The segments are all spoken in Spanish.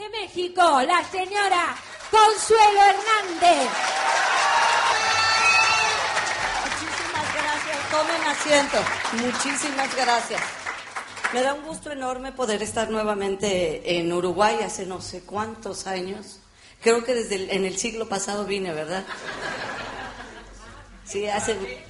de México, la señora Consuelo Hernández. Muchísimas gracias. Tomen asiento. Muchísimas gracias. Me da un gusto enorme poder estar nuevamente en Uruguay hace no sé cuántos años. Creo que desde el, en el siglo pasado vine, ¿verdad? Sí, hace,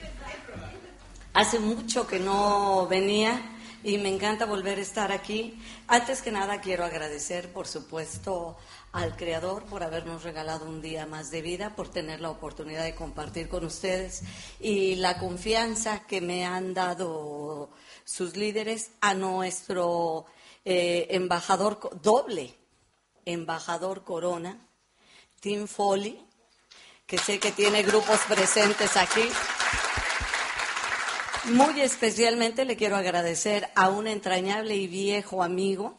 hace mucho que no venía y me encanta volver a estar aquí. Antes que nada quiero agradecer, por supuesto, al Creador por habernos regalado un día más de vida, por tener la oportunidad de compartir con ustedes y la confianza que me han dado sus líderes, a nuestro eh, embajador doble, embajador Corona, Tim Foley, que sé que tiene grupos presentes aquí. Muy especialmente le quiero agradecer a un entrañable y viejo amigo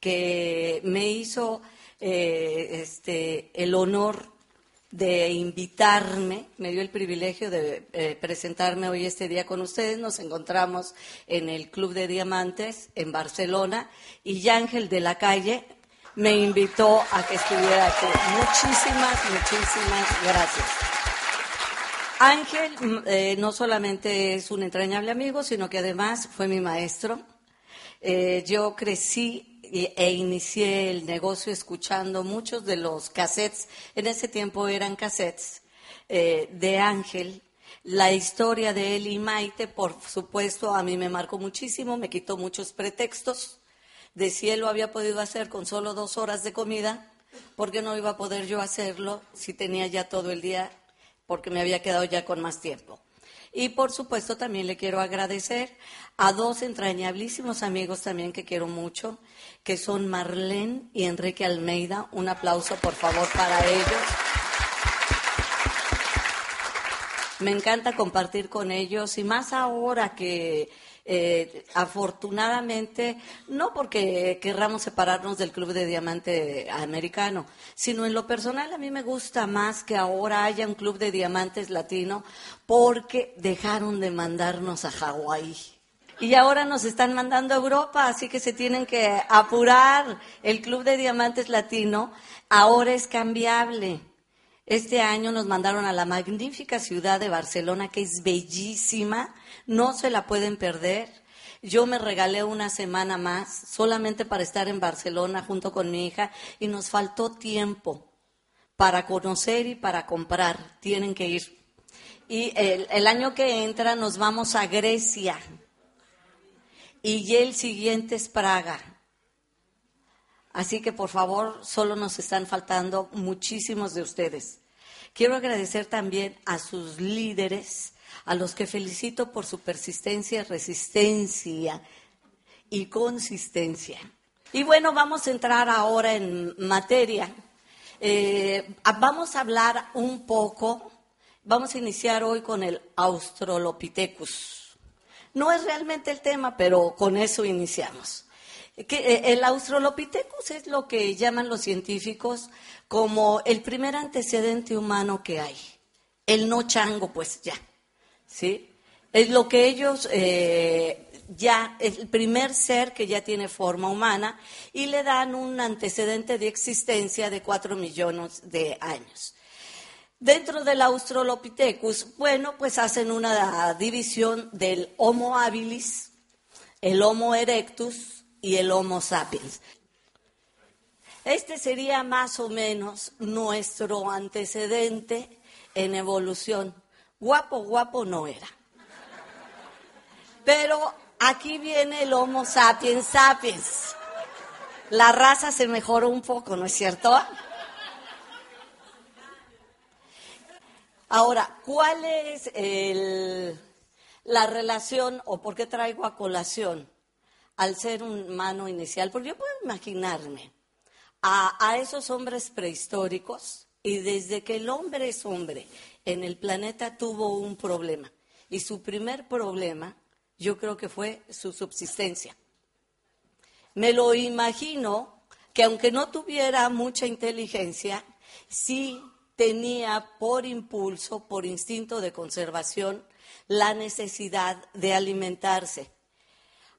que me hizo eh, este, el honor de invitarme, me dio el privilegio de eh, presentarme hoy este día con ustedes. Nos encontramos en el Club de Diamantes en Barcelona y Ángel de la Calle me invitó a que estuviera aquí. Muchísimas, muchísimas gracias. Ángel mm, eh, no solamente es un entrañable amigo, sino que además fue mi maestro. Eh, yo crecí e inicié el negocio escuchando muchos de los cassettes, en ese tiempo eran cassettes, eh, de Ángel. La historia de él y Maite, por supuesto, a mí me marcó muchísimo, me quitó muchos pretextos de si él lo había podido hacer con solo dos horas de comida, ¿por qué no iba a poder yo hacerlo si tenía ya todo el día, porque me había quedado ya con más tiempo? Y por supuesto también le quiero agradecer a dos entrañablísimos amigos también que quiero mucho, que son Marlene y Enrique Almeida. Un aplauso por favor para ellos. Me encanta compartir con ellos y más ahora que eh, afortunadamente, no porque querramos separarnos del Club de Diamante Americano, sino en lo personal a mí me gusta más que ahora haya un Club de Diamantes Latino porque dejaron de mandarnos a Hawái. Y ahora nos están mandando a Europa, así que se tienen que apurar. El Club de Diamantes Latino ahora es cambiable. Este año nos mandaron a la magnífica ciudad de Barcelona, que es bellísima, no se la pueden perder. Yo me regalé una semana más solamente para estar en Barcelona junto con mi hija y nos faltó tiempo para conocer y para comprar. Tienen que ir. Y el, año que entra nos vamos a Grecia y el siguiente es Praga. Así que por favor, solo nos están faltando muchísimos de ustedes. Quiero agradecer también a sus líderes, a los que felicito por su persistencia, resistencia y consistencia. Y bueno, vamos a entrar ahora en materia. Eh, vamos a hablar un poco, vamos a iniciar hoy con el Australopithecus. No es realmente el tema, pero con eso iniciamos. Eh, el Australopithecus es lo que llaman los científicos como el primer antecedente humano que hay. El no chango, pues ya. ¿Sí? Es lo que ellos eh, ya, el primer ser que ya tiene forma humana y le dan un antecedente de existencia de cuatro millones de años. Dentro del Australopithecus, bueno, pues hacen una división del Homo habilis, el Homo erectus, y el Homo sapiens. Este sería más o menos nuestro antecedente en evolución. Guapo, guapo no era. Pero aquí viene el Homo sapiens sapiens. La raza se mejoró un poco, ¿no es cierto? Ahora, ¿cuál es la relación o por qué traigo a colación al ser humano inicial, porque yo puedo imaginarme a, esos hombres prehistóricos y desde que el hombre es hombre en el planeta tuvo un problema. Y su primer problema yo creo que fue su subsistencia. Me lo imagino que aunque no tuviera mucha inteligencia, sí tenía por impulso, por instinto de conservación, la necesidad de alimentarse.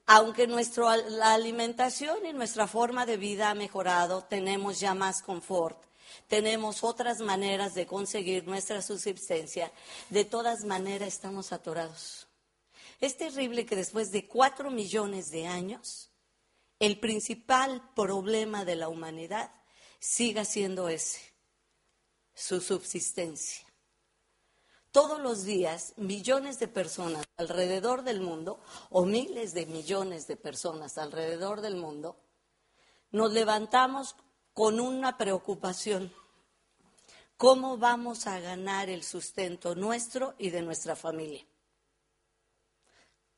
Aunque nuestra alimentación y nuestra forma de vida ha mejorado, tenemos ya más confort, tenemos otras maneras de conseguir nuestra subsistencia, de todas maneras estamos atorados. Es terrible que después de cuatro millones de años, el principal problema de la humanidad siga siendo ese, su subsistencia. Todos los días, millones de personas alrededor del mundo, o miles de millones de personas alrededor del mundo, nos levantamos con una preocupación. ¿Cómo vamos a ganar el sustento nuestro y de nuestra familia?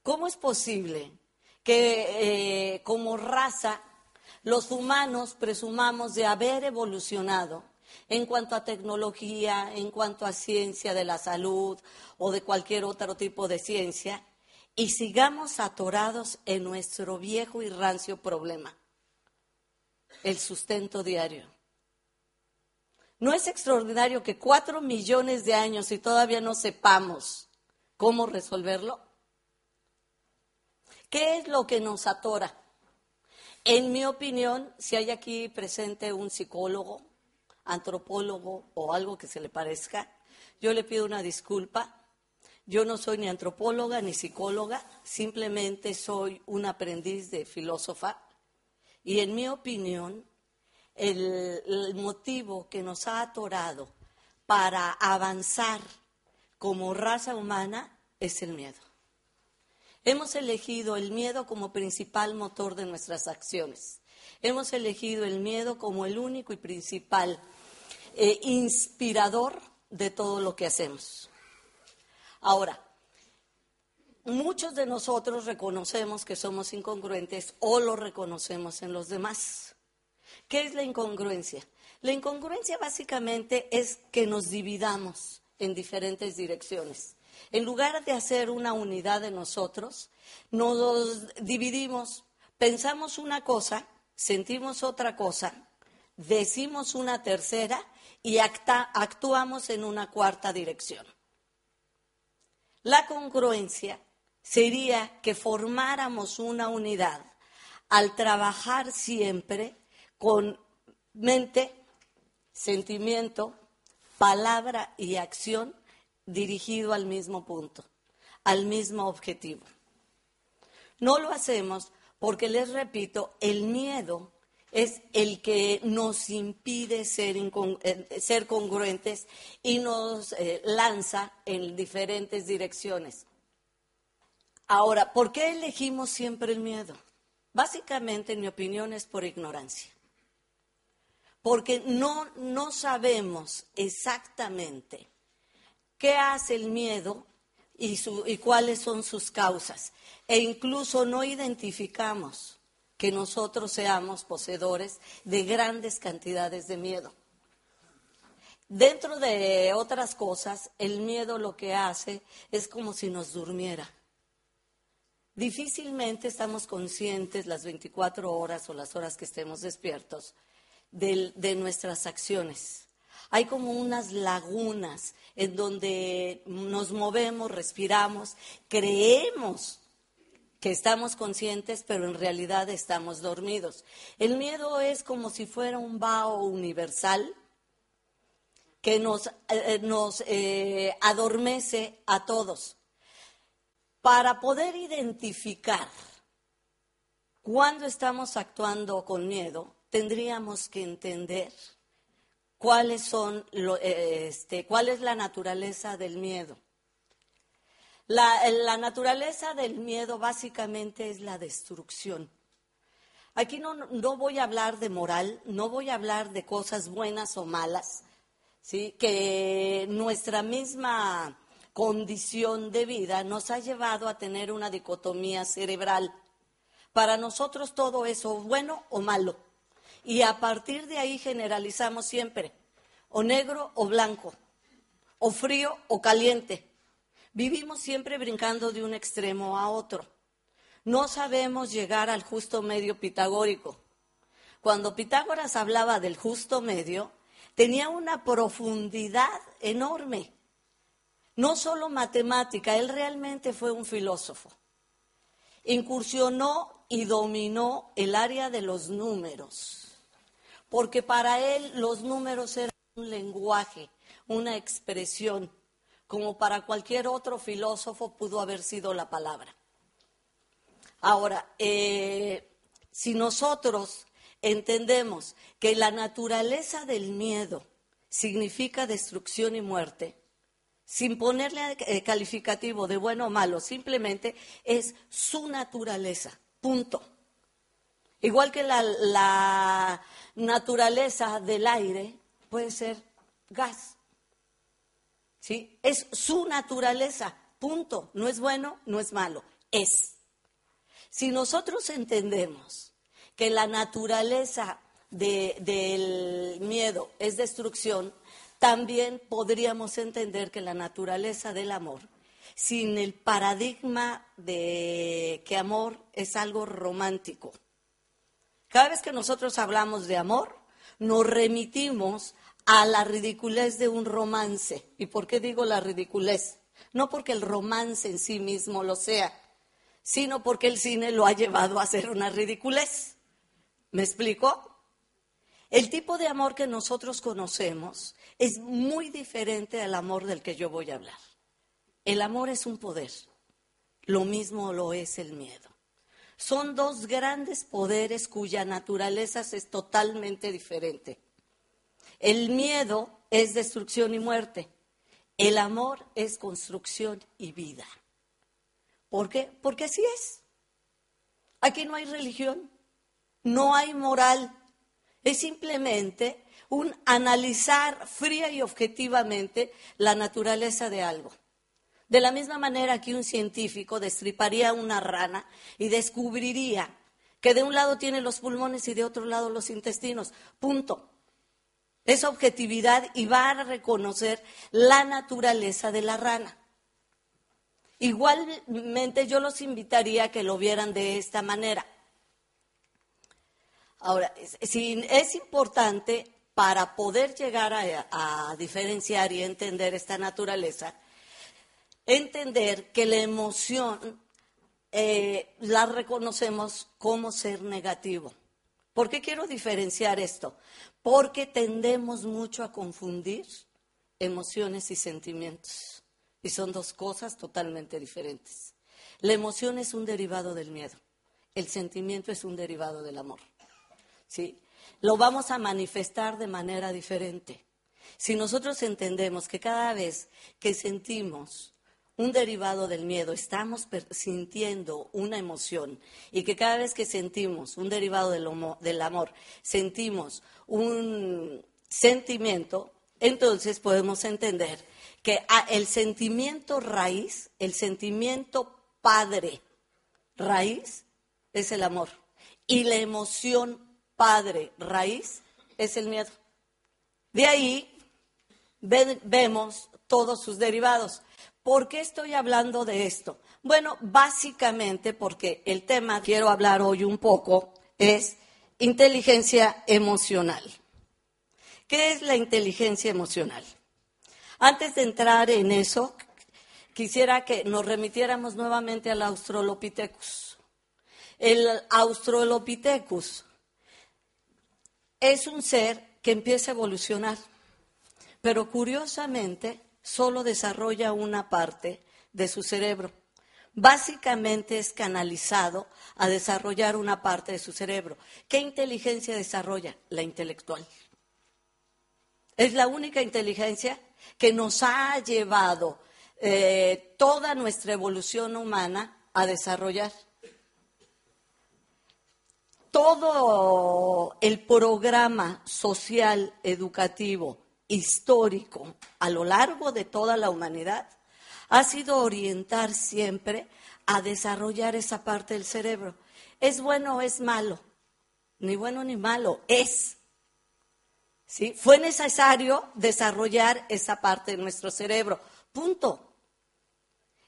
¿Cómo es posible que eh, como raza los humanos presumamos de haber evolucionado en cuanto a tecnología, en cuanto a ciencia de la salud o de cualquier otro tipo de ciencia, y sigamos atorados en nuestro viejo y rancio problema, el sustento diario. ¿No es extraordinario que cuatro millones de años y todavía no sepamos cómo resolverlo? ¿Qué es lo que nos atora? En mi opinión, si hay aquí presente un psicólogo, antropólogo o algo que se le parezca, yo le pido una disculpa. Yo no soy ni antropóloga ni psicóloga, simplemente soy un aprendiz de filósofa y en mi opinión el, motivo que nos ha atorado para avanzar como raza humana es el miedo. Hemos elegido el miedo como principal motor de nuestras acciones. Hemos elegido el miedo como el único y principal eh, inspirador de todo lo que hacemos. Ahora, muchos de nosotros reconocemos que somos incongruentes o lo reconocemos en los demás. ¿Qué es la incongruencia? La incongruencia básicamente es que nos dividamos en diferentes direcciones. En lugar de hacer una unidad de nosotros, nos dividimos, pensamos una cosa, sentimos otra cosa, decimos una tercera y actuamos en una cuarta dirección. La congruencia sería que formáramos una unidad al trabajar siempre con mente, sentimiento, palabra y acción dirigido al mismo punto, al mismo objetivo. No lo hacemos porque, les repito, el miedo es el que nos impide ser, eh, ser congruentes y nos eh, lanza en diferentes direcciones. Ahora, ¿por qué elegimos siempre el miedo? Básicamente, en mi opinión, es por ignorancia. Porque no, no sabemos exactamente qué hace el miedo y, y cuáles son sus causas. E incluso no identificamos que nosotros seamos poseedores de grandes cantidades de miedo. Dentro de otras cosas, el miedo lo que hace es como si nos durmiera. Difícilmente estamos conscientes las 24 horas o las horas que estemos despiertos de, de nuestras acciones. Hay como unas lagunas en donde nos movemos, respiramos, creemos que estamos conscientes, pero en realidad estamos dormidos. El miedo es como si fuera un vaho universal que nos, eh, nos eh, adormece a todos. Para poder identificar cuándo estamos actuando con miedo, tendríamos que entender cuáles son eh, este, cuál es la naturaleza del miedo. La, naturaleza del miedo básicamente es la destrucción. Aquí no, no, voy a hablar de moral, no voy a hablar de cosas buenas o malas, ¿sí? que nuestra misma condición de vida nos ha llevado a tener una dicotomía cerebral. Para nosotros todo eso bueno o malo. Y a partir de ahí generalizamos siempre, o negro o blanco, o frío o caliente. Vivimos siempre brincando de un extremo a otro. No sabemos llegar al justo medio pitagórico. Cuando Pitágoras hablaba del justo medio, tenía una profundidad enorme. No solo matemática, él realmente fue un filósofo. incursionó y dominó el área de los números, porque para él los números eran un lenguaje, una expresión, como para cualquier otro filósofo pudo haber sido la palabra. Ahora, eh, si nosotros entendemos que la naturaleza del miedo significa destrucción y muerte, sin ponerle eh, calificativo de bueno o malo, simplemente es su naturaleza, punto. Igual que la, la naturaleza del aire puede ser gas. ¿Sí? Es su naturaleza, punto. No es bueno, no es malo, es. Si nosotros entendemos que la naturaleza del miedo es destrucción, también podríamos entender que la naturaleza del amor, sin el paradigma de que amor es algo romántico. Cada vez que nosotros hablamos de amor, nos remitimos a la ridiculez de un romance. ¿Y por qué digo la ridiculez? No porque el romance en sí mismo lo sea, sino porque el cine lo ha llevado a ser una ridiculez. ¿Me explico? El tipo de amor que nosotros conocemos es muy diferente al amor del que yo voy a hablar. El amor es un poder, lo mismo lo es el miedo. Son dos grandes poderes cuya naturaleza es totalmente diferente. El miedo es destrucción y muerte. El amor es construcción y vida. ¿Por qué? Porque así es. Aquí no hay religión, no hay moral, es simplemente un analizar fría y objetivamente la naturaleza de algo. De la misma manera que un científico destriparía una rana y descubriría que de un lado tiene los pulmones y de otro lado los intestinos. Punto. Es objetividad y va a reconocer la naturaleza de la rana. Igualmente yo los invitaría a que lo vieran de esta manera. Ahora, es, importante para poder llegar a, diferenciar y entender esta naturaleza, entender que la emoción eh, la reconocemos como ser negativo. ¿Por qué quiero diferenciar esto? Porque tendemos mucho a confundir emociones y sentimientos. Y son dos cosas totalmente diferentes. La emoción es un derivado del miedo. El sentimiento es un derivado del amor. ¿sí? Lo vamos a manifestar de manera diferente. Si nosotros entendemos que cada vez que sentimos un derivado del miedo, estamos sintiendo una emoción y que cada vez que sentimos un derivado del, del amor, sentimos un sentimiento, entonces podemos entender que el sentimiento raíz, el sentimiento padre raíz es el amor y la emoción padre raíz es el miedo. De ahí vemos todos sus derivados. ¿Por qué estoy hablando de esto? Bueno, básicamente porque el tema que quiero hablar hoy un poco es inteligencia emocional. ¿Qué es la inteligencia emocional? Antes de entrar en eso, quisiera que nos remitiéramos nuevamente al Australopithecus. El Australopithecus es un ser que empieza a evolucionar, pero curiosamente solo desarrolla una parte de su cerebro. Básicamente es canalizado a desarrollar una parte de su cerebro. ¿Qué inteligencia desarrolla? La intelectual. Es la única inteligencia que nos ha llevado eh, toda nuestra evolución humana a desarrollar todo el programa social, educativo, histórico a lo largo de toda la humanidad ha sido orientar siempre a desarrollar esa parte del cerebro. ¿Es bueno o es malo? Ni bueno ni malo, es. ¿Sí? Fue necesario desarrollar esa parte de nuestro cerebro. Punto.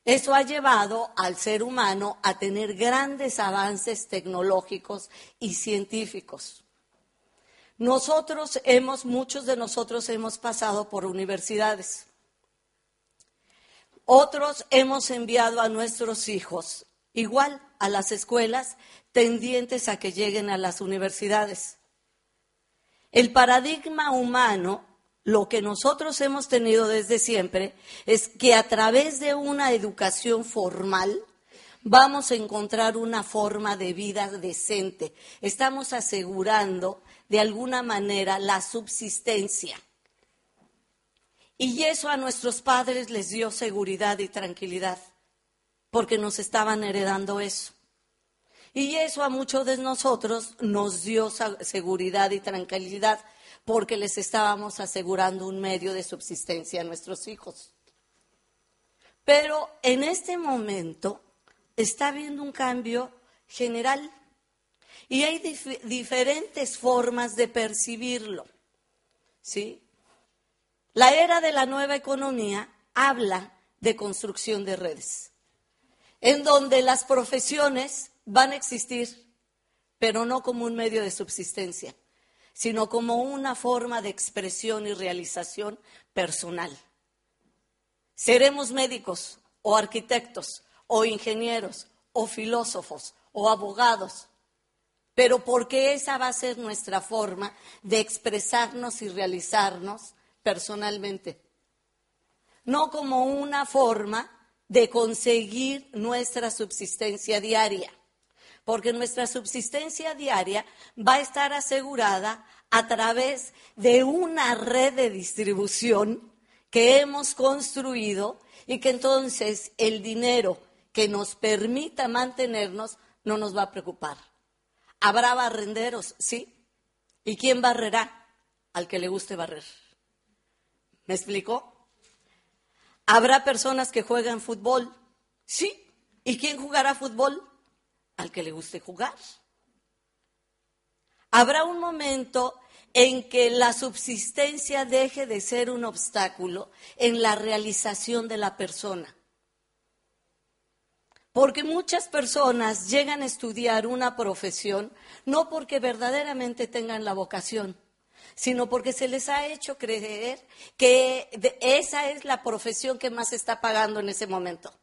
Eso ha llevado al ser humano a tener grandes avances tecnológicos y científicos. Nosotros hemos, muchos de nosotros hemos pasado por universidades. Otros hemos enviado a nuestros hijos igual a las escuelas tendientes a que lleguen a las universidades. El paradigma humano, lo que nosotros hemos tenido desde siempre, es que a través de una educación formal vamos a encontrar una forma de vida decente. Estamos asegurando de alguna manera la subsistencia. Y eso a nuestros padres les dio seguridad y tranquilidad, porque nos estaban heredando eso. Y eso a muchos de nosotros nos dio seguridad y tranquilidad, porque les estábamos asegurando un medio de subsistencia a nuestros hijos. Pero en este momento está habiendo un cambio general y hay diferentes formas de percibirlo. ¿Sí? La era de la nueva economía habla de construcción de redes, en donde las profesiones van a existir, pero no como un medio de subsistencia, sino como una forma de expresión y realización personal. Seremos médicos o arquitectos o ingenieros o filósofos o abogados, pero porque esa va a ser nuestra forma de expresarnos y realizarnos personalmente, no como una forma de conseguir nuestra subsistencia diaria, porque nuestra subsistencia diaria va a estar asegurada a través de una red de distribución que hemos construido y que entonces el dinero que nos permita mantenernos no nos va a preocupar. Habrá barrenderos, sí. ¿Y quién barrerá? Al que le guste barrer. ¿Me explicó? Habrá personas que juegan fútbol, sí. ¿Y quién jugará fútbol? Al que le guste jugar. Habrá un momento en que la subsistencia deje de ser un obstáculo en la realización de la persona. Porque muchas personas llegan a estudiar una profesión no porque verdaderamente tengan la vocación, sino porque se les ha hecho creer que esa es la profesión que más está pagando en ese momento.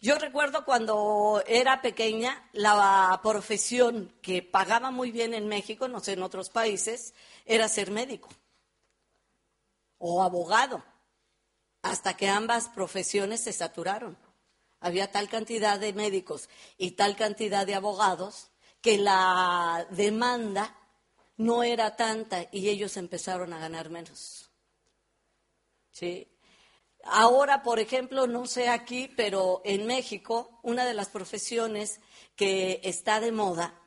Yo recuerdo cuando era pequeña, la profesión que pagaba muy bien en México, no sé, en otros países, era ser médico o abogado, hasta que ambas profesiones se saturaron había tal cantidad de médicos y tal cantidad de abogados que la demanda no era tanta y ellos empezaron a ganar menos. ¿Sí? Ahora, por ejemplo, no sé aquí, pero en México, una de las profesiones que está de moda,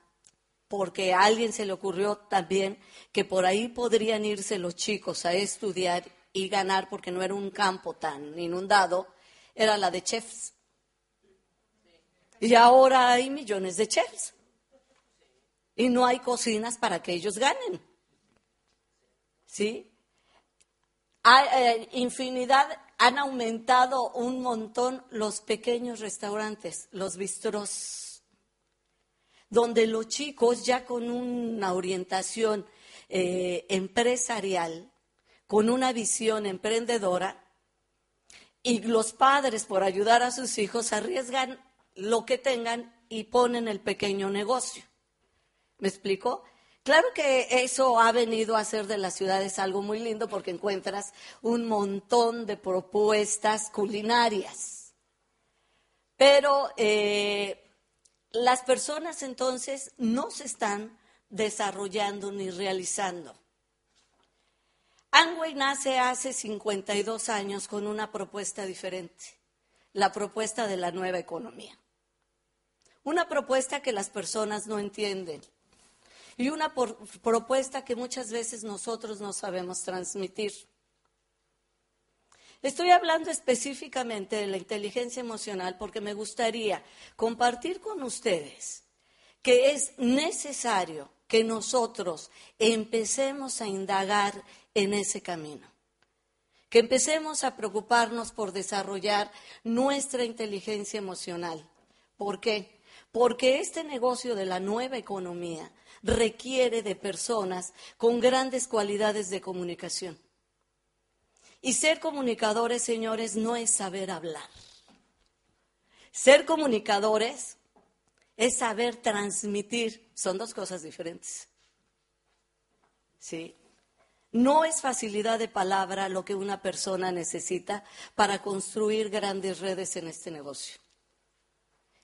porque a alguien se le ocurrió también que por ahí podrían irse los chicos a estudiar y ganar, porque no era un campo tan inundado, era la de chefs. Y ahora hay millones de chefs. Y no hay cocinas para que ellos ganen. ¿Sí? Hay eh, infinidad, han aumentado un montón los pequeños restaurantes, los bistros, donde los chicos ya con una orientación eh, empresarial, con una visión emprendedora, y los padres por ayudar a sus hijos arriesgan lo que tengan y ponen el pequeño negocio. ¿Me explico? Claro que eso ha venido a hacer de las ciudades algo muy lindo porque encuentras un montón de propuestas culinarias. Pero eh, las personas entonces no se están desarrollando ni realizando. Angway nace hace 52 años con una propuesta diferente, la propuesta de la nueva economía. Una propuesta que las personas no entienden y una propuesta que muchas veces nosotros no sabemos transmitir. Estoy hablando específicamente de la inteligencia emocional porque me gustaría compartir con ustedes que es necesario que nosotros empecemos a indagar en ese camino, que empecemos a preocuparnos por desarrollar nuestra inteligencia emocional. ¿Por qué? Porque este negocio de la nueva economía requiere de personas con grandes cualidades de comunicación. Y ser comunicadores, señores, no es saber hablar. Ser comunicadores es saber transmitir. Son dos cosas diferentes. ¿Sí? No es facilidad de palabra lo que una persona necesita para construir grandes redes en este negocio.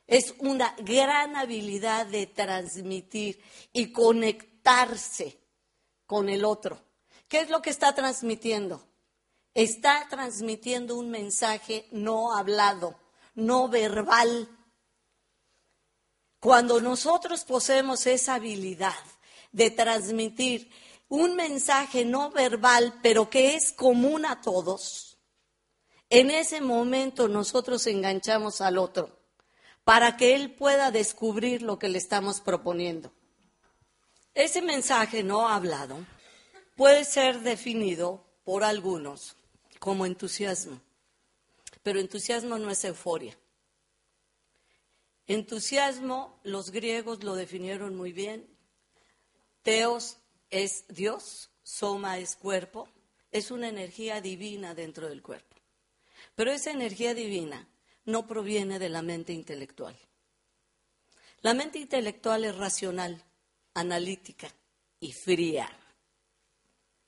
Es una gran habilidad de transmitir y conectarse con el otro. ¿Qué es lo que está transmitiendo? Está transmitiendo un mensaje no hablado, no verbal. Cuando nosotros poseemos esa habilidad de transmitir un mensaje no verbal, pero que es común a todos, en ese momento nosotros enganchamos al otro para que él pueda descubrir lo que le estamos proponiendo. Ese mensaje no hablado puede ser definido por algunos como entusiasmo, pero entusiasmo no es euforia. Entusiasmo, los griegos lo definieron muy bien. Teos es Dios, soma es cuerpo, es una energía divina dentro del cuerpo. Pero esa energía divina no proviene de la mente intelectual. La mente intelectual es racional, analítica y fría.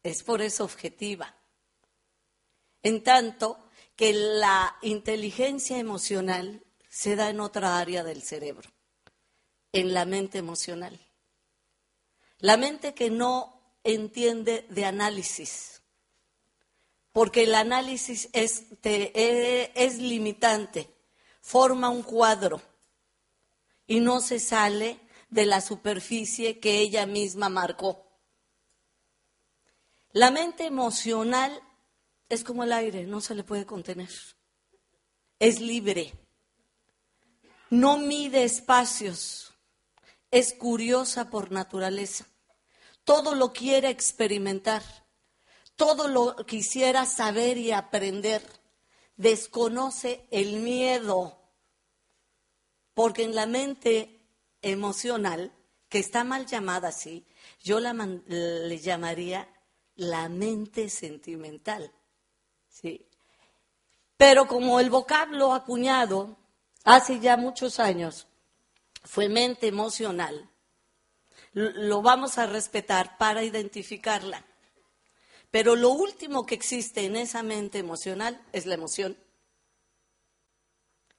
Es por eso objetiva. En tanto que la inteligencia emocional se da en otra área del cerebro, en la mente emocional. La mente que no entiende de análisis, porque el análisis es, eh, es limitante, forma un cuadro y no se sale de la superficie que ella misma marcó. La mente emocional es como el aire, no se le puede contener. Es libre. No mide espacios. Es curiosa por naturaleza. Todo lo quiere experimentar todo lo quisiera saber y aprender. Desconoce el miedo, porque en la mente emocional, que está mal llamada así, yo la le llamaría la mente sentimental. ¿sí? Pero como el vocablo acuñado hace ya muchos años fue mente emocional, lo vamos a respetar para identificarla. Pero lo último que existe en esa mente emocional es la emoción.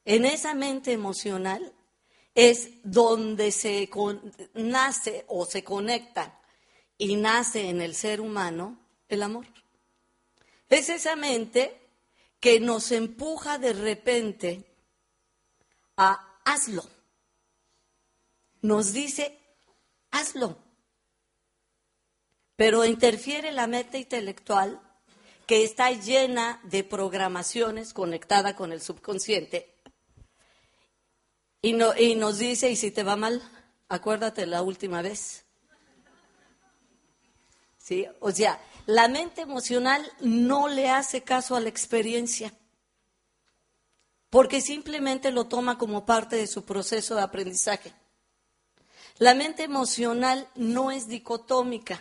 En esa mente emocional es donde se nace o se conecta y nace en el ser humano el amor. Es esa mente que nos empuja de repente a hazlo. Nos dice, hazlo pero interfiere la mente intelectual que está llena de programaciones conectada con el subconsciente y, nos dice, y si te va mal, acuérdate la última vez. ¿Sí? O sea, la mente emocional no le hace caso a la experiencia, porque simplemente lo toma como parte de su proceso de aprendizaje. La mente emocional no es dicotómica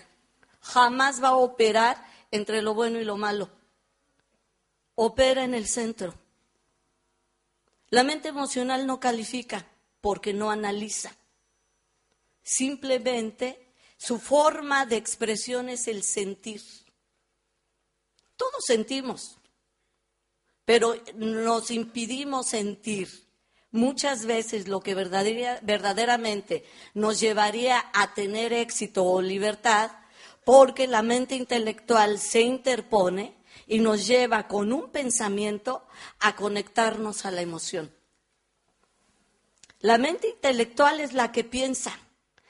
jamás va a operar entre lo bueno y lo malo. Opera en el centro. La mente emocional no califica porque no analiza. Simplemente su forma de expresión es el sentir. Todos sentimos, pero nos impidimos sentir. Muchas veces lo que verdaderamente nos llevaría a tener éxito o libertad porque la mente intelectual se interpone y nos lleva con un pensamiento a conectarnos a la emoción. La mente intelectual es la que piensa,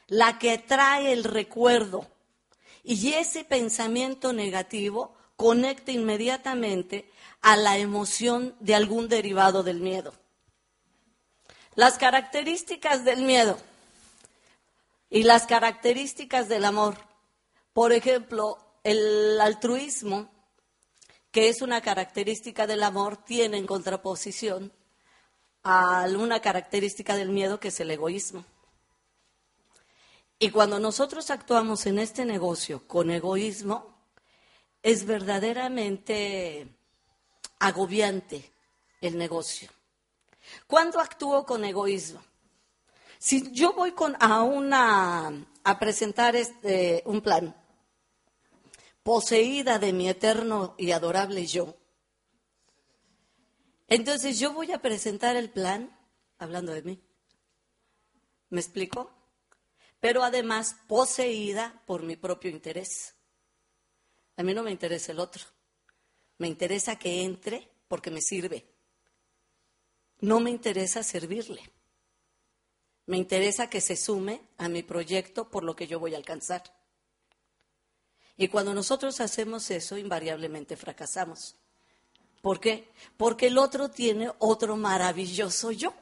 la que trae el recuerdo y ese pensamiento negativo conecta inmediatamente a la emoción de algún derivado del miedo. Las características del miedo y las características del amor por ejemplo, el altruismo, que es una característica del amor, tiene en contraposición a una característica del miedo que es el egoísmo. Y cuando nosotros actuamos en este negocio con egoísmo, es verdaderamente agobiante el negocio. ¿Cuándo actúo con egoísmo? Si yo voy a, una, a presentar este, un plan, poseída de mi eterno y adorable yo, entonces yo voy a presentar el plan hablando de mí. ¿Me explico? Pero además poseída por mi propio interés. A mí no me interesa el otro. Me interesa que entre porque me sirve. No me interesa servirle. Me interesa que se sume a mi proyecto por lo que yo voy a alcanzar. Y cuando nosotros hacemos eso, invariablemente fracasamos. ¿Por qué? Porque el otro tiene otro maravilloso yo.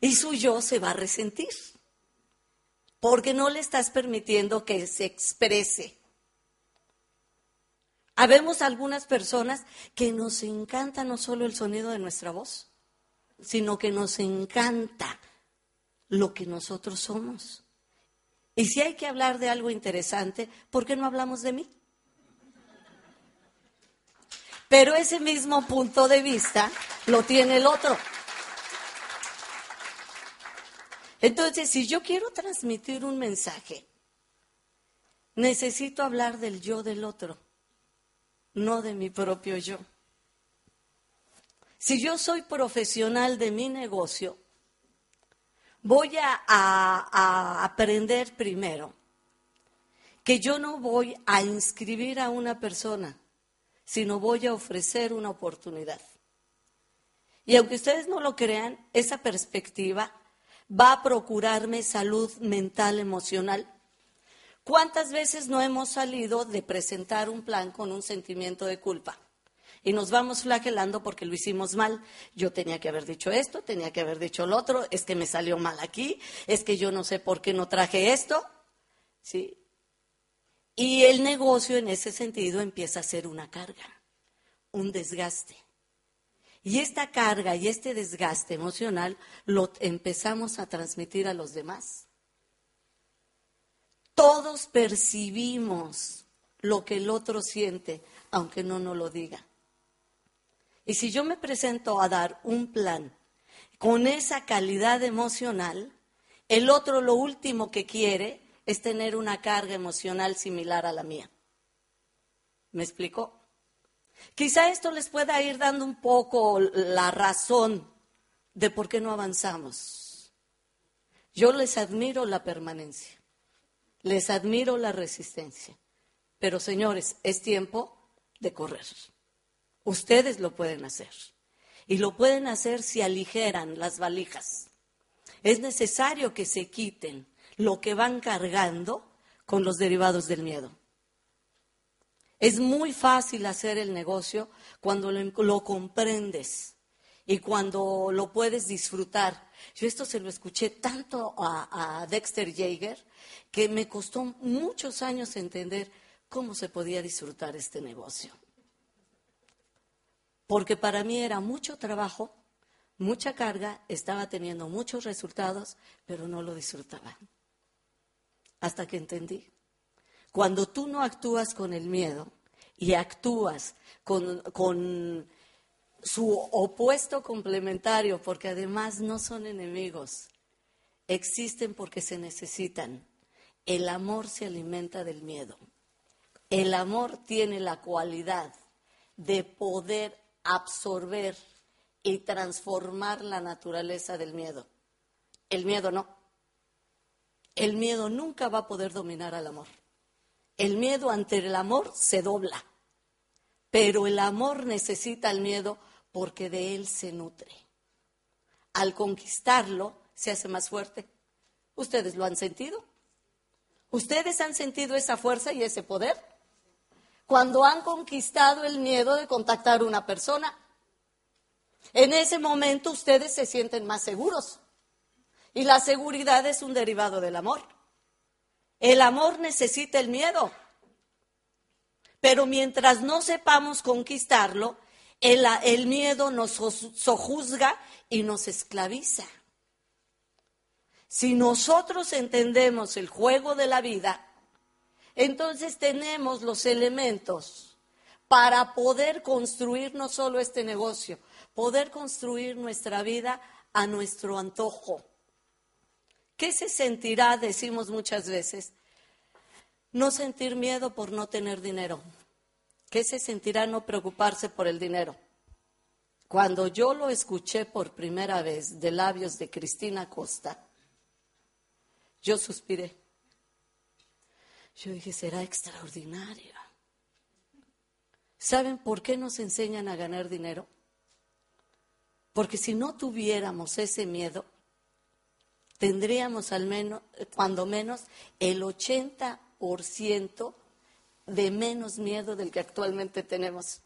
Y su yo se va a resentir. Porque no le estás permitiendo que se exprese. Habemos algunas personas que nos encanta no solo el sonido de nuestra voz, sino que nos encanta lo que nosotros somos. Y si hay que hablar de algo interesante, ¿por qué no hablamos de mí? Pero ese mismo punto de vista lo tiene el otro. Entonces, si yo quiero transmitir un mensaje, necesito hablar del yo del otro no de mi propio yo. Si yo soy profesional de mi negocio, voy a, aprender primero que yo no voy a inscribir a una persona, sino voy a ofrecer una oportunidad. Y aunque ustedes no lo crean, esa perspectiva va a procurarme salud mental, emocional ¿Cuántas veces no hemos salido de presentar un plan con un sentimiento de culpa? Y nos vamos flagelando porque lo hicimos mal. Yo tenía que haber dicho esto, tenía que haber dicho lo otro, es que me salió mal aquí, es que yo no sé por qué no traje esto. ¿Sí? Y el negocio en ese sentido empieza a ser una carga, un desgaste. Y esta carga y este desgaste emocional lo empezamos a transmitir a los demás. Todos percibimos lo que el otro siente, aunque no nos lo diga. Y si yo me presento a dar un plan con esa calidad emocional, el otro lo último que quiere es tener una carga emocional similar a la mía. ¿Me explico? Quizá esto les pueda ir dando un poco la razón de por qué no avanzamos. Yo les admiro la permanencia. Les admiro la resistencia. Pero señores, es tiempo de correr. Ustedes lo pueden hacer. Y lo pueden hacer si aligeran las valijas. Es necesario que se quiten lo que van cargando con los derivados del miedo. Es muy fácil hacer el negocio cuando lo, comprendes y cuando lo puedes disfrutar. Yo esto se lo escuché tanto a, a Dexter Jaeger que me costó muchos años entender cómo se podía disfrutar este negocio. Porque para mí era mucho trabajo, mucha carga, estaba teniendo muchos resultados, pero no lo disfrutaba. Hasta que entendí. Cuando tú no actúas con el miedo y actúas con, con su opuesto complementario, porque además no son enemigos, existen porque se necesitan. El amor se alimenta del miedo. El amor tiene la cualidad de poder absorber y transformar la naturaleza del miedo. El miedo no. El miedo nunca va a poder dominar al amor. El miedo ante el amor se dobla, pero el amor necesita el miedo porque de él se nutre. Al conquistarlo se hace más fuerte. ¿Ustedes lo han sentido? ¿Ustedes han sentido esa fuerza y ese poder? Cuando han conquistado el miedo de contactar a una persona. En ese momento ustedes se sienten más seguros. Y la seguridad es un derivado del amor. El amor necesita el miedo. Pero mientras no sepamos conquistarlo, el, miedo nos sojuzga y nos esclaviza. Si nosotros entendemos el juego de la vida, entonces tenemos los elementos para poder construir no solo este negocio, poder construir nuestra vida a nuestro antojo. ¿Qué se sentirá, decimos muchas veces, no sentir miedo por no tener dinero? ¿Qué se sentirá no preocuparse por el dinero? Cuando yo lo escuché por primera vez de labios de Cristina Costa, yo suspiré. Yo dije, será extraordinaria. ¿Saben por qué nos enseñan a ganar dinero? Porque si no tuviéramos ese miedo, tendríamos al menos, cuando menos, el 80% de menos miedo del que actualmente tenemos.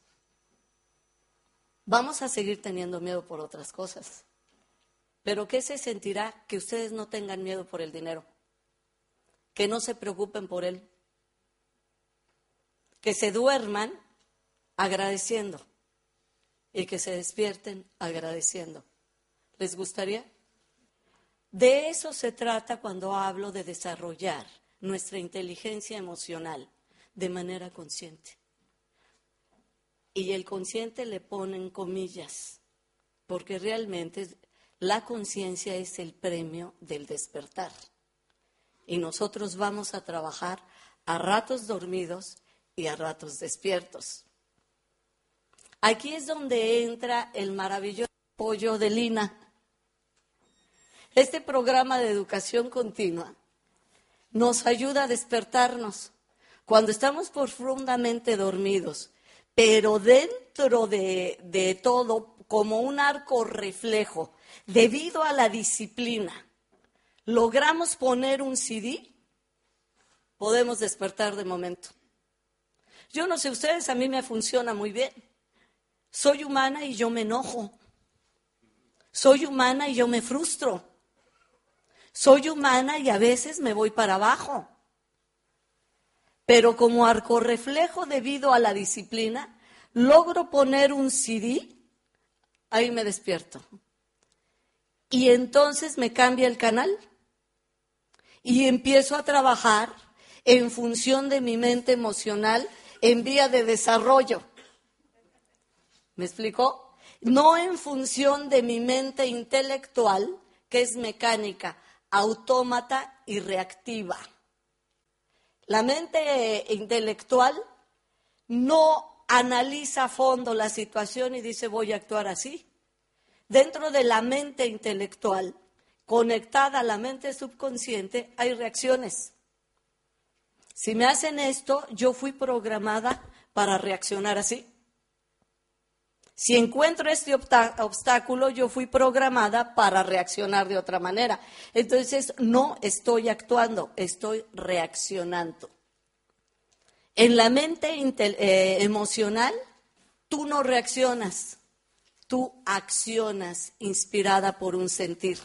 Vamos a seguir teniendo miedo por otras cosas. Pero ¿qué se sentirá que ustedes no tengan miedo por el dinero? Que no se preocupen por él. Que se duerman agradeciendo y que se despierten agradeciendo. ¿Les gustaría? De eso se trata cuando hablo de desarrollar nuestra inteligencia emocional de manera consciente. Y el consciente le ponen comillas, porque realmente la conciencia es el premio del despertar. Y nosotros vamos a trabajar a ratos dormidos y a ratos despiertos. Aquí es donde entra el maravilloso apoyo de Lina. Este programa de educación continua nos ayuda a despertarnos cuando estamos profundamente dormidos, pero dentro de, de todo, como un arco reflejo, debido a la disciplina, logramos poner un CD, podemos despertar de momento. Yo no sé ustedes, a mí me funciona muy bien. Soy humana y yo me enojo. Soy humana y yo me frustro. Soy humana y a veces me voy para abajo. Pero como arco reflejo debido a la disciplina, logro poner un CD, ahí me despierto. Y entonces me cambia el canal y empiezo a trabajar en función de mi mente emocional en vía de desarrollo. ¿Me explicó? No en función de mi mente intelectual, que es mecánica, autómata y reactiva. La mente intelectual no analiza a fondo la situación y dice voy a actuar así. Dentro de la mente intelectual, conectada a la mente subconsciente, hay reacciones. Si me hacen esto, yo fui programada para reaccionar así. Si encuentro este obstáculo, yo fui programada para reaccionar de otra manera. Entonces, no estoy actuando, estoy reaccionando. En la mente eh, emocional, tú no reaccionas, tú accionas inspirada por un sentir.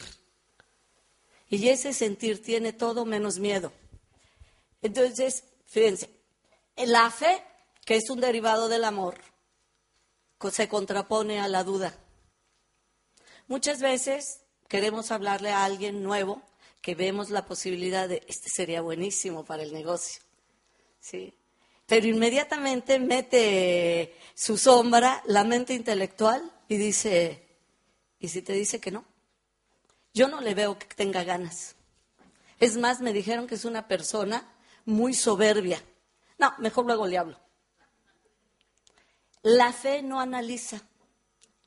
Y ese sentir tiene todo menos miedo. Entonces, fíjense, la fe, que es un derivado del amor, se contrapone a la duda. Muchas veces queremos hablarle a alguien nuevo que vemos la posibilidad de, este sería buenísimo para el negocio. ¿Sí? Pero inmediatamente mete su sombra la mente intelectual y dice, ¿y si te dice que no? Yo no le veo que tenga ganas. Es más, me dijeron que es una persona muy soberbia. No, mejor luego le hablo. La fe no analiza.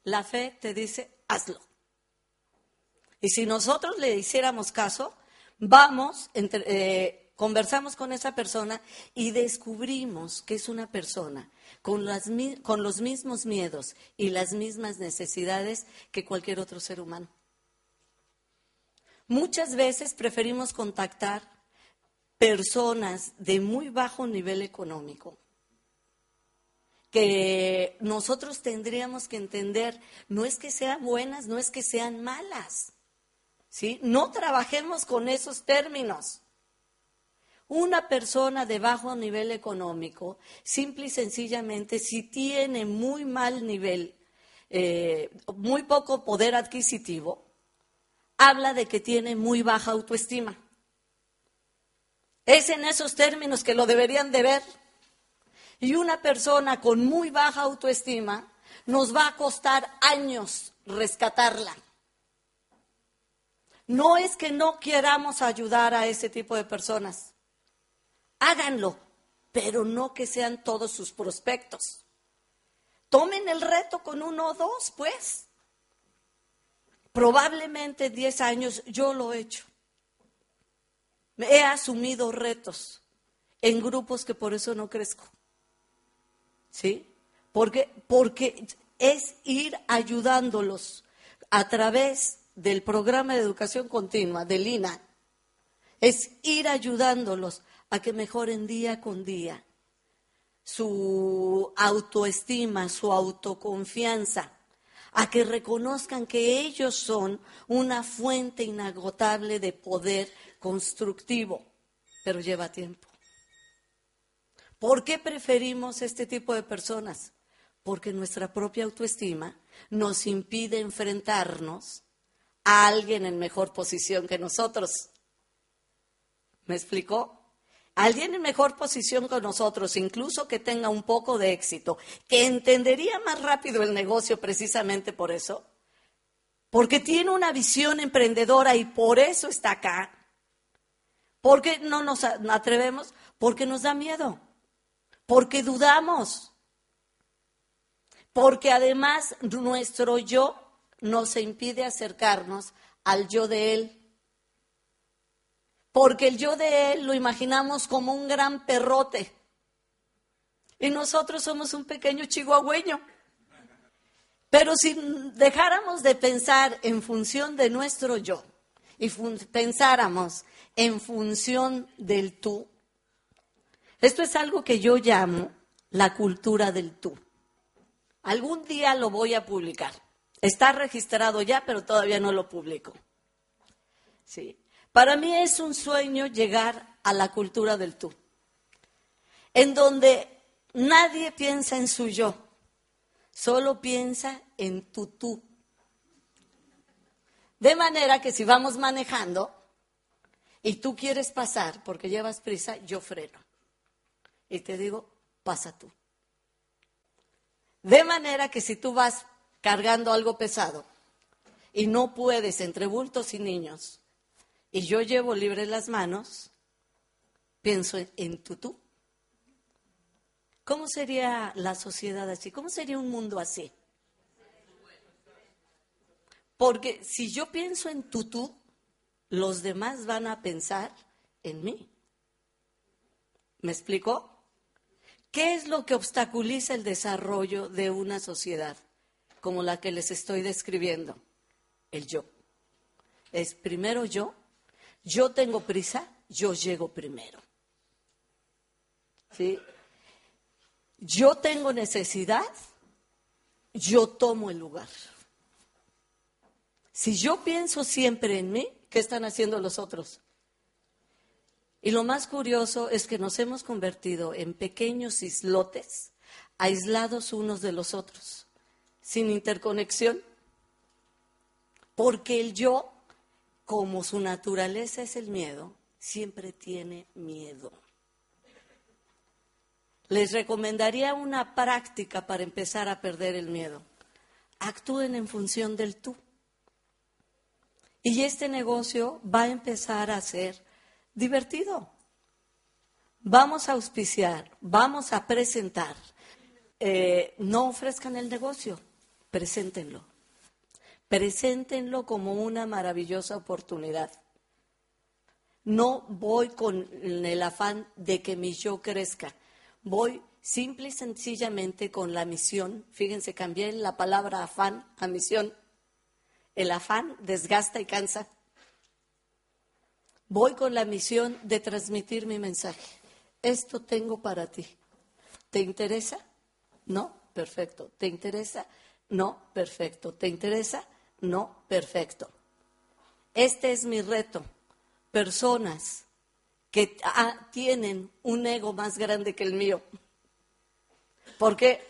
La fe te dice, hazlo. Y si nosotros le hiciéramos caso, vamos, eh, conversamos con esa persona y descubrimos que es una persona con, con los mismos miedos y las mismas necesidades que cualquier otro ser humano. Muchas veces preferimos contactar personas de muy bajo nivel económico que nosotros tendríamos que entender, no es que sean buenas, no es que sean malas. ¿sí? No trabajemos con esos términos. Una persona de bajo nivel económico, simple y sencillamente, si tiene muy mal nivel, eh, muy poco poder adquisitivo, habla de que tiene muy baja autoestima. Es en esos términos que lo deberían de ver. Y una persona con muy baja autoestima nos va a costar años rescatarla. No es que no queramos ayudar a ese tipo de personas. Háganlo, pero no que sean todos sus prospectos. Tomen el reto con uno o dos, pues. Probablemente 10 años yo lo he hecho. He asumido retos en grupos que por eso no crezco. ¿Sí? Porque, porque es ir ayudándolos a través del programa de educación continua, del INA. Es ir ayudándolos a que mejoren día con día su autoestima, su autoconfianza, a que reconozcan que ellos son una fuente inagotable de poder constructivo, pero lleva tiempo. ¿Por qué preferimos este tipo de personas? Porque nuestra propia autoestima nos impide enfrentarnos a alguien en mejor posición que nosotros. ¿Me explicó? Alguien en mejor posición que nosotros, incluso que tenga un poco de éxito, que entendería más rápido el negocio precisamente por eso, porque tiene una visión emprendedora y por eso está acá. ¿Por qué no nos atrevemos? Porque nos da miedo, porque dudamos, porque además nuestro yo nos impide acercarnos al yo de él porque el yo de él lo imaginamos como un gran perrote. Y nosotros somos un pequeño chihuahueño. Pero si dejáramos de pensar en función de nuestro yo y pensáramos en función del tú, esto es algo que yo llamo la cultura del tú. Algún día lo voy a publicar. Está registrado ya, pero todavía no lo publico. Sí. Para mí es un sueño llegar a la cultura del tú, en donde nadie piensa en su yo, solo piensa en tu tú. De manera que si vamos manejando y tú quieres pasar porque llevas prisa, yo freno. Y te digo, pasa tú. De manera que si tú vas cargando algo pesado y no puedes entre bultos y niños, y yo llevo libre las manos, pienso en tu tú. ¿Cómo sería la sociedad así? ¿Cómo sería un mundo así? Porque si yo pienso en tu tú, los demás van a pensar en mí. ¿Me explico? ¿Qué es lo que obstaculiza el desarrollo de una sociedad como la que les estoy describiendo? El yo. Es primero yo yo tengo prisa, yo llego primero. ¿Sí? Yo tengo necesidad, yo tomo el lugar. Si yo pienso siempre en mí, ¿qué están haciendo los otros? Y lo más curioso es que nos hemos convertido en pequeños islotes, aislados unos de los otros, sin interconexión, porque el yo como su naturaleza es el miedo, siempre tiene miedo. Les recomendaría una práctica para empezar a perder el miedo. Actúen en función del tú. Y este negocio va a empezar a ser divertido. Vamos a auspiciar, vamos a presentar. Eh, no ofrezcan el negocio, preséntenlo. Preséntenlo como una maravillosa oportunidad. No voy con el afán de que mi yo crezca. Voy simple y sencillamente con la misión. Fíjense, cambié la palabra afán a misión. El afán desgasta y cansa. Voy con la misión de transmitir mi mensaje. Esto tengo para ti. ¿Te interesa? No, perfecto. ¿Te interesa? No, perfecto. ¿Te interesa? No, perfecto. Este es mi reto. Personas que ah, tienen un ego más grande que el mío. ¿Por qué?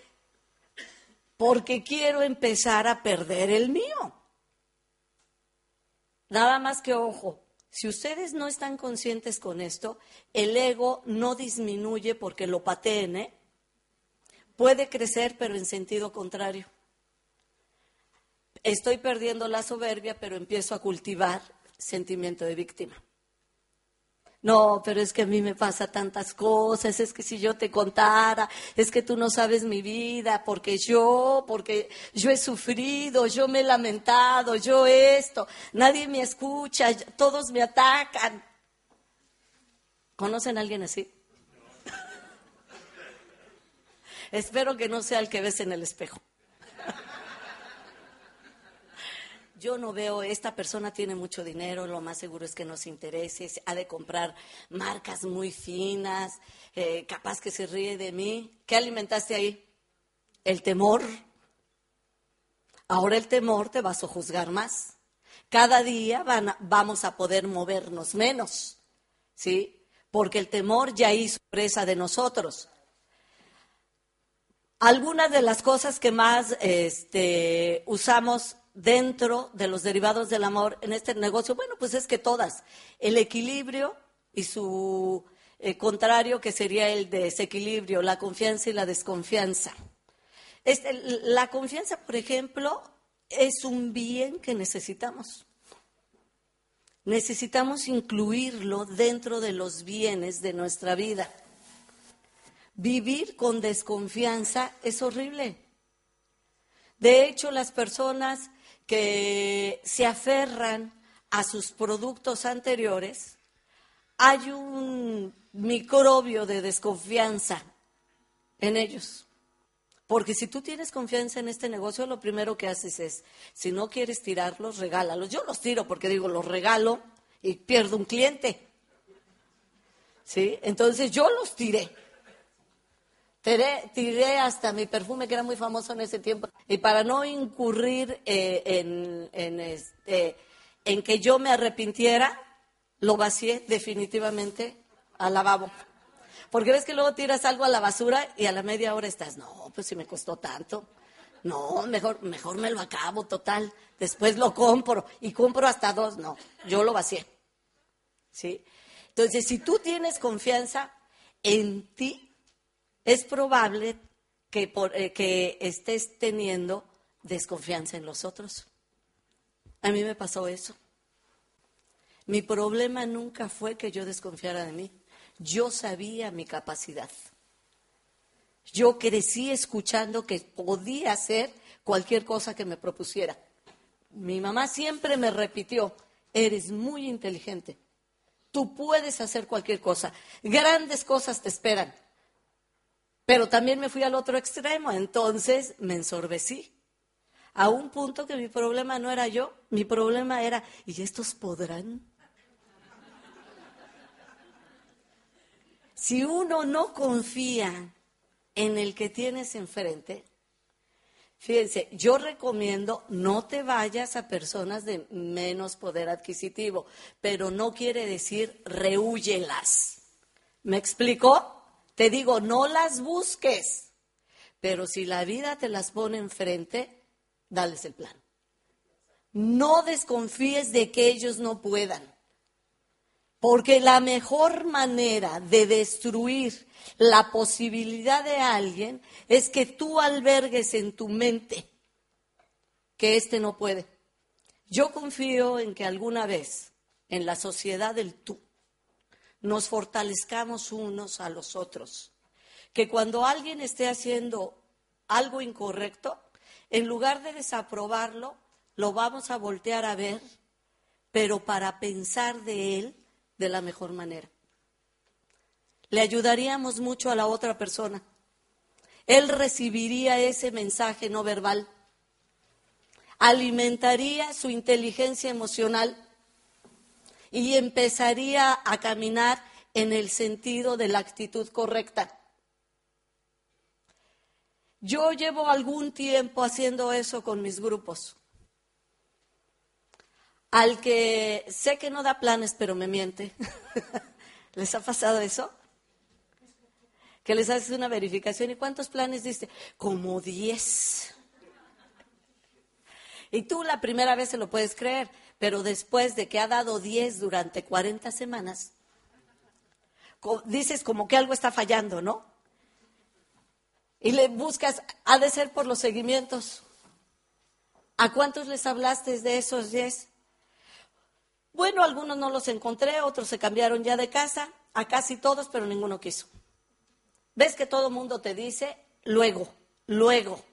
Porque quiero empezar a perder el mío. Nada más que ojo, si ustedes no están conscientes con esto, el ego no disminuye porque lo pateen, ¿eh? puede crecer, pero en sentido contrario. Estoy perdiendo la soberbia, pero empiezo a cultivar sentimiento de víctima. No, pero es que a mí me pasa tantas cosas, es que si yo te contara, es que tú no sabes mi vida, porque yo, porque yo he sufrido, yo me he lamentado, yo esto, nadie me escucha, todos me atacan. ¿Conocen a alguien así? Espero que no sea el que ves en el espejo. Yo no veo, esta persona tiene mucho dinero, lo más seguro es que nos interese, ha de comprar marcas muy finas, eh, capaz que se ríe de mí. ¿Qué alimentaste ahí? El temor. Ahora el temor te va a sojuzgar más. Cada día vamos a poder movernos menos, ¿sí? Porque el temor ya hizo presa de nosotros. Algunas de las cosas que más este, usamos dentro de los derivados del amor en este negocio, bueno, pues es que todas. El equilibrio y su eh, contrario, que sería el desequilibrio, la confianza y la desconfianza. Este, la confianza, por ejemplo, es un bien que necesitamos. Necesitamos incluirlo dentro de los bienes de nuestra vida. Vivir con desconfianza es horrible. De hecho, las personas que se aferran a sus productos anteriores, hay un microbio de desconfianza en ellos. Porque si tú tienes confianza en este negocio, lo primero que haces es, si no quieres tirarlos, regálalos. Yo los tiro porque digo, los regalo y pierdo un cliente. ¿Sí? Entonces yo los tiré. Tiré, hasta mi perfume, que era muy famoso en ese tiempo. Y para no incurrir eh, en, este, en que yo me arrepintiera, lo vacié definitivamente al lavabo. Porque ves que luego tiras algo a la basura y a la media hora estás, no, pues si me costó tanto. No, mejor, mejor me lo acabo, total. Después lo compro y compro hasta dos. No, yo lo vacié. ¿Sí? Entonces, si tú tienes confianza en ti, es probable que, eh, que estés teniendo desconfianza en los otros. A mí me pasó eso. Mi problema nunca fue que yo desconfiara de mí. Yo sabía mi capacidad. Yo crecí escuchando que podía hacer cualquier cosa que me propusiera. Mi mamá siempre me repitió, eres muy inteligente. Tú puedes hacer cualquier cosa. Grandes cosas te esperan. Pero también me fui al otro extremo, entonces me ensorbecí. A un punto que mi problema no era yo, mi problema era, ¿y estos podrán? Si uno no confía en el que tienes enfrente, fíjense, yo recomiendo no te vayas a personas de menos poder adquisitivo, pero no quiere decir rehúyelas. ¿Me explicó? Te digo, no las busques, pero si la vida te las pone enfrente, dales el plan. No desconfíes de que ellos no puedan, porque la mejor manera de destruir la posibilidad de alguien es que tú albergues en tu mente que éste no puede. Yo confío en que alguna vez en la sociedad del tú, nos fortalezcamos unos a los otros. Que cuando alguien esté haciendo algo incorrecto, en lugar de desaprobarlo, lo vamos a voltear a ver, pero para pensar de él de la mejor manera. Le ayudaríamos mucho a la otra persona. Él recibiría ese mensaje no verbal, alimentaría su inteligencia emocional y empezaría a caminar en el sentido de la actitud correcta. Yo llevo algún tiempo haciendo eso con mis grupos. Al que sé que no da planes, pero me miente. ¿Les ha pasado eso? Que les haces una verificación y ¿cuántos planes diste? Como diez. Y tú la primera vez se lo puedes creer, pero después de que ha dado 10 durante 40 semanas, dices como que algo está fallando, ¿no? Y le buscas, ha de ser por los seguimientos. ¿A cuántos les hablaste de esos 10? Bueno, algunos no los encontré, otros se cambiaron ya de casa, a casi todos, pero ninguno quiso. ¿Ves que todo el mundo te dice luego, luego?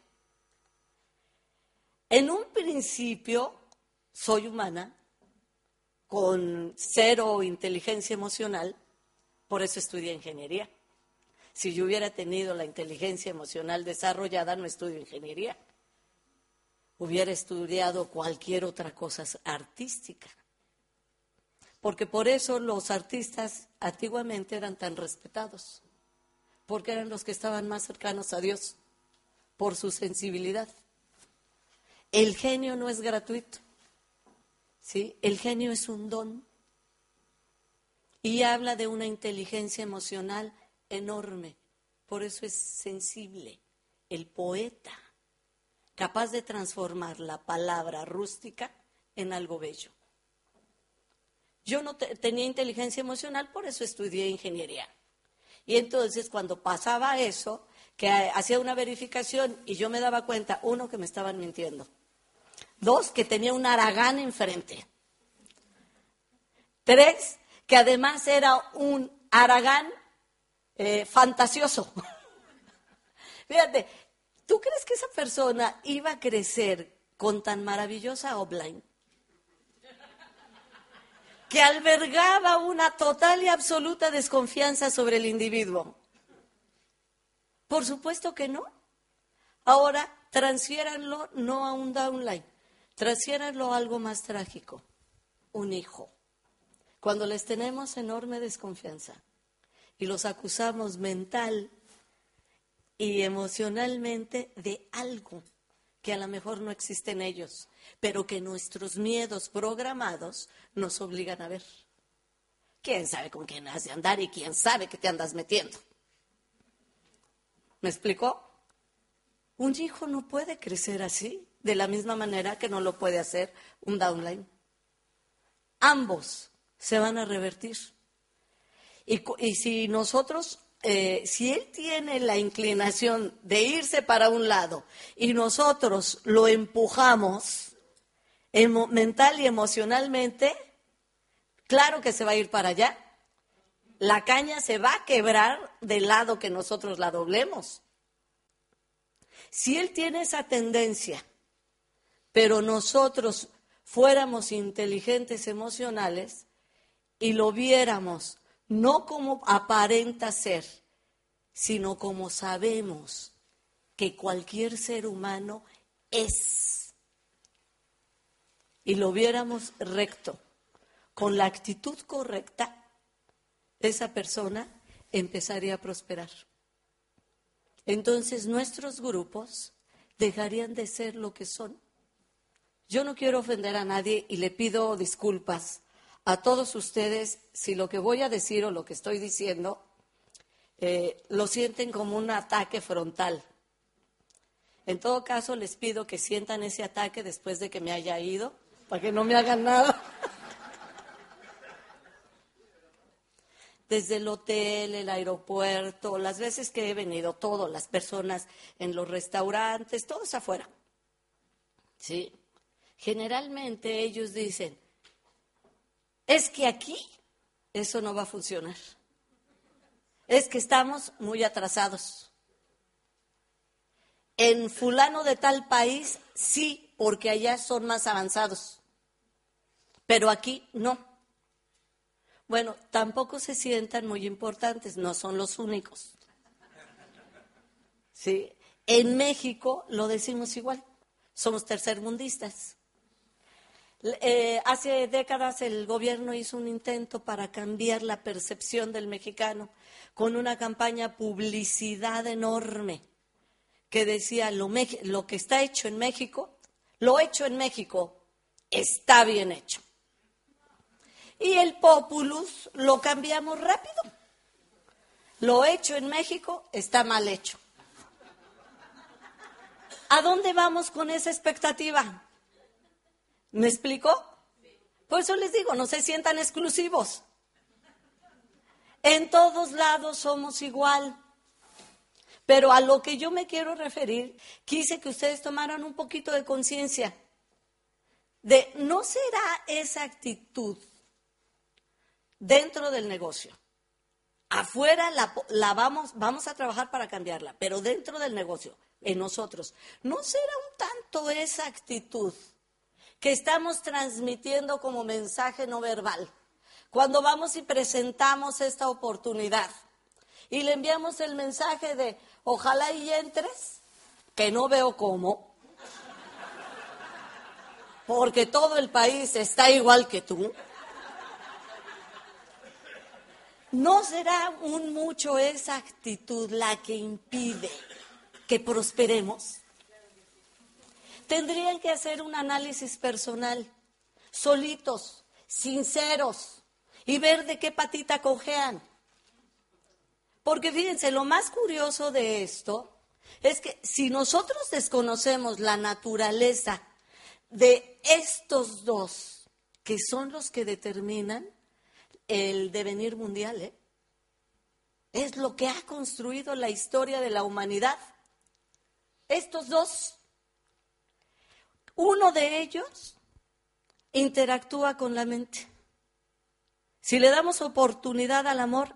En un principio, soy humana, con cero inteligencia emocional, por eso estudié ingeniería. Si yo hubiera tenido la inteligencia emocional desarrollada, no estudio ingeniería. Hubiera estudiado cualquier otra cosa artística. Porque por eso los artistas antiguamente eran tan respetados, porque eran los que estaban más cercanos a Dios, por su sensibilidad. El genio no es gratuito. ¿Sí? El genio es un don. Y habla de una inteligencia emocional enorme. Por eso es sensible. El poeta, capaz de transformar la palabra rústica en algo bello. Yo no tenía inteligencia emocional, por eso estudié ingeniería. Y entonces cuando pasaba eso, que hacía una verificación y yo me daba cuenta, uno, que me estaban mintiendo. Dos, que tenía un aragán enfrente. Tres, que además era un aragán eh, fantasioso. Fíjate, ¿tú crees que esa persona iba a crecer con tan maravillosa offline? Que albergaba una total y absoluta desconfianza sobre el individuo. Por supuesto que no. Ahora, transfiéranlo no a un downline, transfiéranlo a algo más trágico, un hijo. Cuando les tenemos enorme desconfianza y los acusamos mental y emocionalmente de algo que a lo mejor no existe en ellos, pero que nuestros miedos programados nos obligan a ver. ¿Quién sabe con quién has de andar y quién sabe que te andas metiendo? ¿Me explicó? Un hijo no puede crecer así, de la misma manera que no lo puede hacer un downline. Ambos se van a revertir. Y, si nosotros, eh, si él tiene la inclinación de irse para un lado y nosotros lo empujamos mental y emocionalmente, claro que se va a ir para allá. La caña se va a quebrar del lado que nosotros la doblemos. Si él tiene esa tendencia, pero nosotros fuéramos inteligentes emocionales, y lo viéramos no como aparenta ser, sino como sabemos que cualquier ser humano es. Y lo viéramos recto, con la actitud correcta, esa persona empezaría a prosperar. Entonces nuestros grupos dejarían de ser lo que son. Yo no quiero ofender a nadie y le pido disculpas a todos ustedes si lo que voy a decir o lo que estoy diciendo eh, lo sienten como un ataque frontal. En todo caso, les pido que sientan ese ataque después de que me haya ido, para que no me hagan nada. Desde el hotel, el aeropuerto, las veces que he venido, todas las personas en los restaurantes, todos afuera. ¿Sí? Generalmente ellos dicen, es que aquí eso no va a funcionar. Es que estamos muy atrasados. En fulano de tal país sí, porque allá son más avanzados. Pero aquí no. Bueno, tampoco se sientan muy importantes, no son los únicos. Sí. En México lo decimos igual, somos tercermundistas. Eh, hace décadas el gobierno hizo un intento para cambiar la percepción del mexicano con una campaña publicidad enorme que decía lo, lo que está hecho en México, lo hecho en México está bien hecho. Y el populus lo cambiamos rápido. Lo hecho en México está mal hecho. ¿A dónde vamos con esa expectativa? ¿Me explico? Por eso les digo, no se sientan exclusivos. En todos lados somos igual. Pero a lo que yo me quiero referir, quise que ustedes tomaran un poquito de conciencia de no será esa actitud dentro del negocio. Afuera la, vamos, vamos a trabajar para cambiarla, pero dentro del negocio, en nosotros, ¿no será un tanto esa actitud que estamos transmitiendo como mensaje no verbal? Cuando vamos y presentamos esta oportunidad y le enviamos el mensaje de ojalá y entres, que no veo cómo, porque todo el país está igual que tú. ¿No será un mucho esa actitud la que impide que prosperemos? Tendrían que hacer un análisis personal, solitos, sinceros, y ver de qué patita cojean. Porque fíjense, lo más curioso de esto es que si nosotros desconocemos la naturaleza de estos dos, que son los que determinan el devenir mundial, ¿eh? es lo que ha construido la historia de la humanidad. Estos dos, uno de ellos interactúa con la mente. Si le damos oportunidad al amor,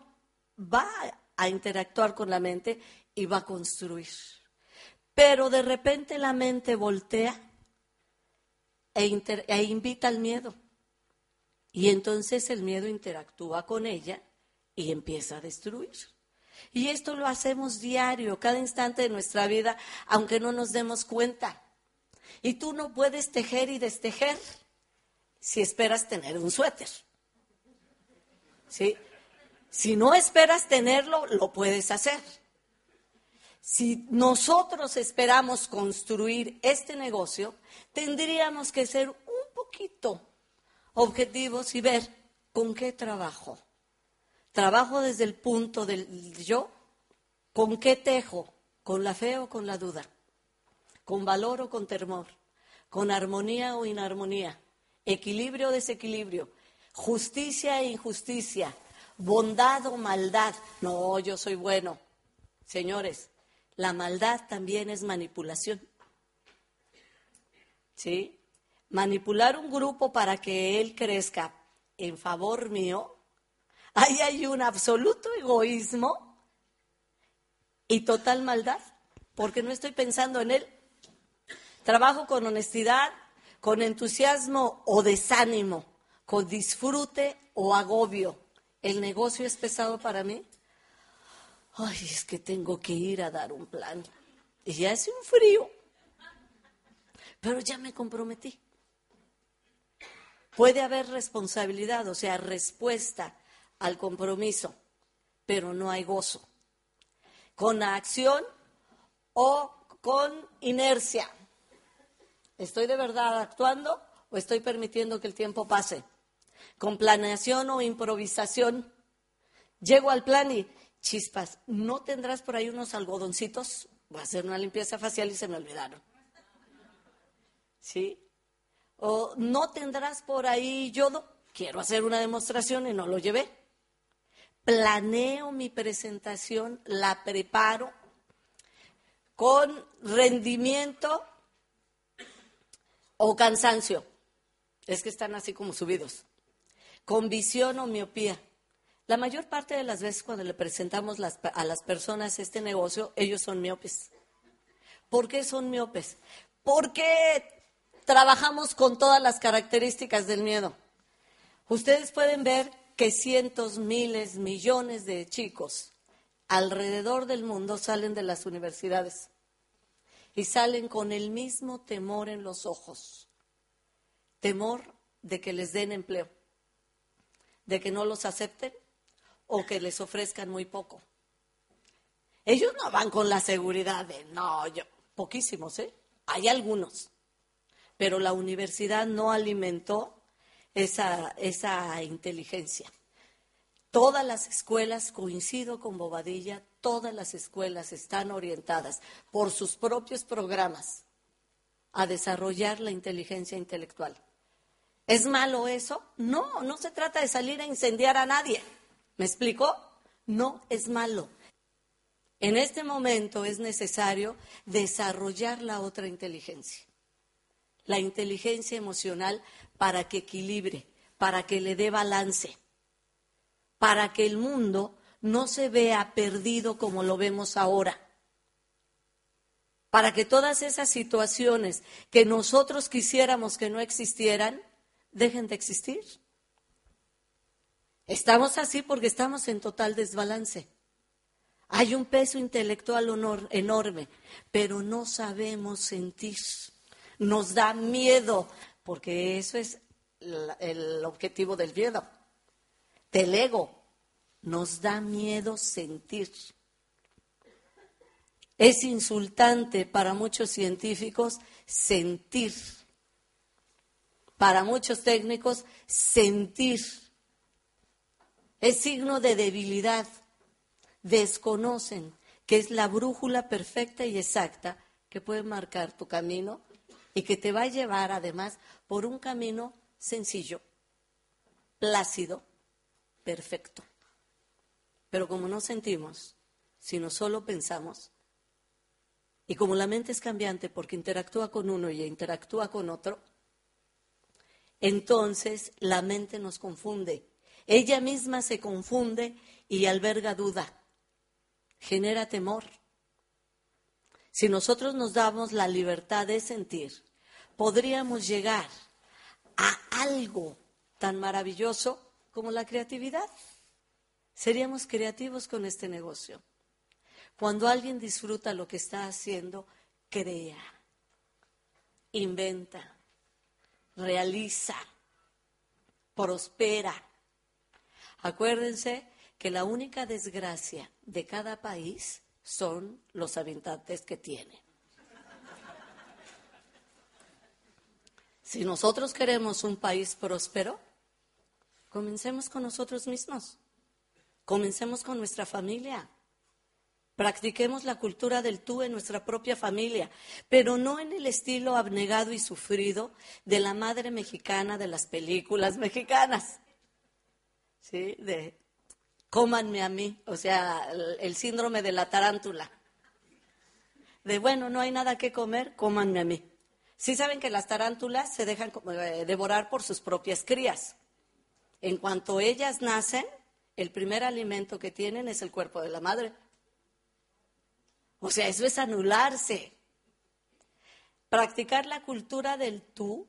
va a interactuar con la mente y va a construir. Pero de repente la mente voltea e, e invita al miedo. Y entonces el miedo interactúa con ella y empieza a destruir. Y esto lo hacemos diario, cada instante de nuestra vida, aunque no nos demos cuenta. Y tú no puedes tejer y destejer si esperas tener un suéter. ¿Sí? Si no esperas tenerlo, lo puedes hacer. Si nosotros esperamos construir este negocio, tendríamos que ser un poquito objetivos y ver con qué trabajo. Trabajo desde el punto del yo, con qué tejo, con la fe o con la duda, con valor o con temor, con armonía o inarmonía, equilibrio o desequilibrio, justicia e injusticia, bondad o maldad. No, yo soy bueno. Señores, la maldad también es manipulación. ¿Sí? Manipular un grupo para que él crezca en favor mío, ahí hay un absoluto egoísmo y total maldad, porque no estoy pensando en él. Trabajo con honestidad, con entusiasmo o desánimo, con disfrute o agobio. ¿El negocio es pesado para mí? Ay, es que tengo que ir a dar un plan. Y ya hace un frío. Pero ya me comprometí. Puede haber responsabilidad, o sea, respuesta al compromiso, pero no hay gozo. Con acción o con inercia. ¿Estoy de verdad actuando o estoy permitiendo que el tiempo pase? Con planeación o improvisación. Llego al plan y chispas, ¿no tendrás por ahí unos algodoncitos? Voy a hacer una limpieza facial y se me olvidaron. ¿Sí? O no tendrás por ahí yodo, quiero hacer una demostración y no lo llevé. Planeo mi presentación, la preparo con rendimiento o cansancio. Es que están así como subidos. Con visión o miopía. La mayor parte de las veces cuando le presentamos a las personas este negocio, ellos son miopes. ¿Por qué son miopes? Porque trabajamos con todas las características del miedo. Ustedes pueden ver que cientos, miles, millones de chicos alrededor del mundo salen de las universidades y salen con el mismo temor en los ojos. Temor de que les den empleo, de que no los acepten o que les ofrezcan muy poco. Ellos no van con la seguridad de, no, yo, poquísimos, ¿eh? Hay algunos, pero la universidad no alimentó esa, esa inteligencia. Todas las escuelas, coincido con Bobadilla, todas las escuelas están orientadas por sus propios programas a desarrollar la inteligencia intelectual. ¿Es malo eso? No, no se trata de salir a incendiar a nadie. ¿Me explico? No es malo. En este momento es necesario desarrollar la otra inteligencia, la inteligencia emocional para que equilibre, para que le dé balance, para que el mundo no se vea perdido como lo vemos ahora, para que todas esas situaciones que nosotros quisiéramos que no existieran, dejen de existir. Estamos así porque estamos en total desbalance. Hay un peso intelectual enorme, pero no sabemos sentir. Nos da miedo, porque eso es el objetivo del miedo, del ego. Nos da miedo sentir. Es insultante para muchos científicos sentir. Para muchos técnicos, sentir. Es signo de debilidad desconocen que es la brújula perfecta y exacta que puede marcar tu camino y que te va a llevar además por un camino sencillo, plácido, perfecto. Pero como no sentimos, sino solo pensamos, y como la mente es cambiante porque interactúa con uno y interactúa con otro, entonces la mente nos confunde. Ella misma se confunde y alberga duda genera temor. Si nosotros nos damos la libertad de sentir, podríamos llegar a algo tan maravilloso como la creatividad. Seríamos creativos con este negocio. Cuando alguien disfruta lo que está haciendo, crea, inventa, realiza, prospera. Acuérdense que la única desgracia de cada país son los habitantes que tiene. Si nosotros queremos un país próspero, comencemos con nosotros mismos, comencemos con nuestra familia. Practiquemos la cultura del tú en nuestra propia familia, pero no en el estilo abnegado y sufrido de la madre mexicana de las películas mexicanas. ¿Sí? De cómanme a mí, o sea, el síndrome de la tarántula. De bueno, no hay nada que comer, cómanme a mí. Sí saben que las tarántulas se dejan eh, devorar por sus propias crías. En cuanto ellas nacen, el primer alimento que tienen es el cuerpo de la madre. O sea, eso es anularse. Practicar la cultura del tú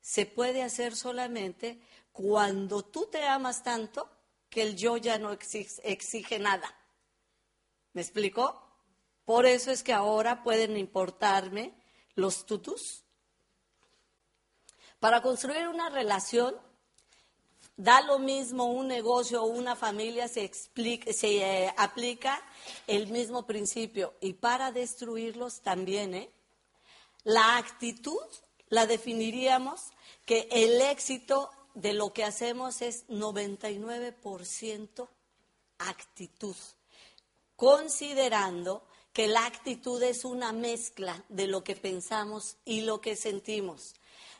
se puede hacer solamente cuando tú te amas tanto que el yo ya no exige, nada. ¿Me explico? Por eso es que ahora pueden importarme los tutus. Para construir una relación, da lo mismo un negocio o una familia, se, se eh, aplica el mismo principio. Y para destruirlos también, ¿eh? La actitud la definiríamos que el éxito de lo que hacemos es 99% actitud, considerando que la actitud es una mezcla de lo que pensamos y lo que sentimos.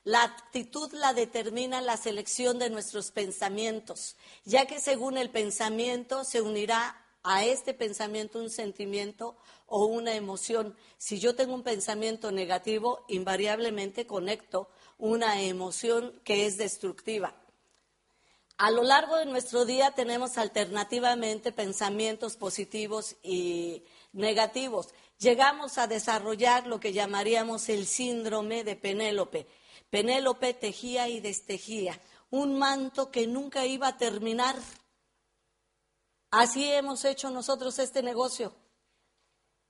La actitud la determina la selección de nuestros pensamientos, ya que según el pensamiento se unirá a este pensamiento un sentimiento o una emoción. Si yo tengo un pensamiento negativo, invariablemente conecto una emoción que es destructiva. A lo largo de nuestro día tenemos alternativamente pensamientos positivos y negativos. Llegamos a desarrollar lo que llamaríamos el síndrome de Penélope. Penélope tejía y destejía un manto que nunca iba a terminar. Así hemos hecho nosotros este negocio.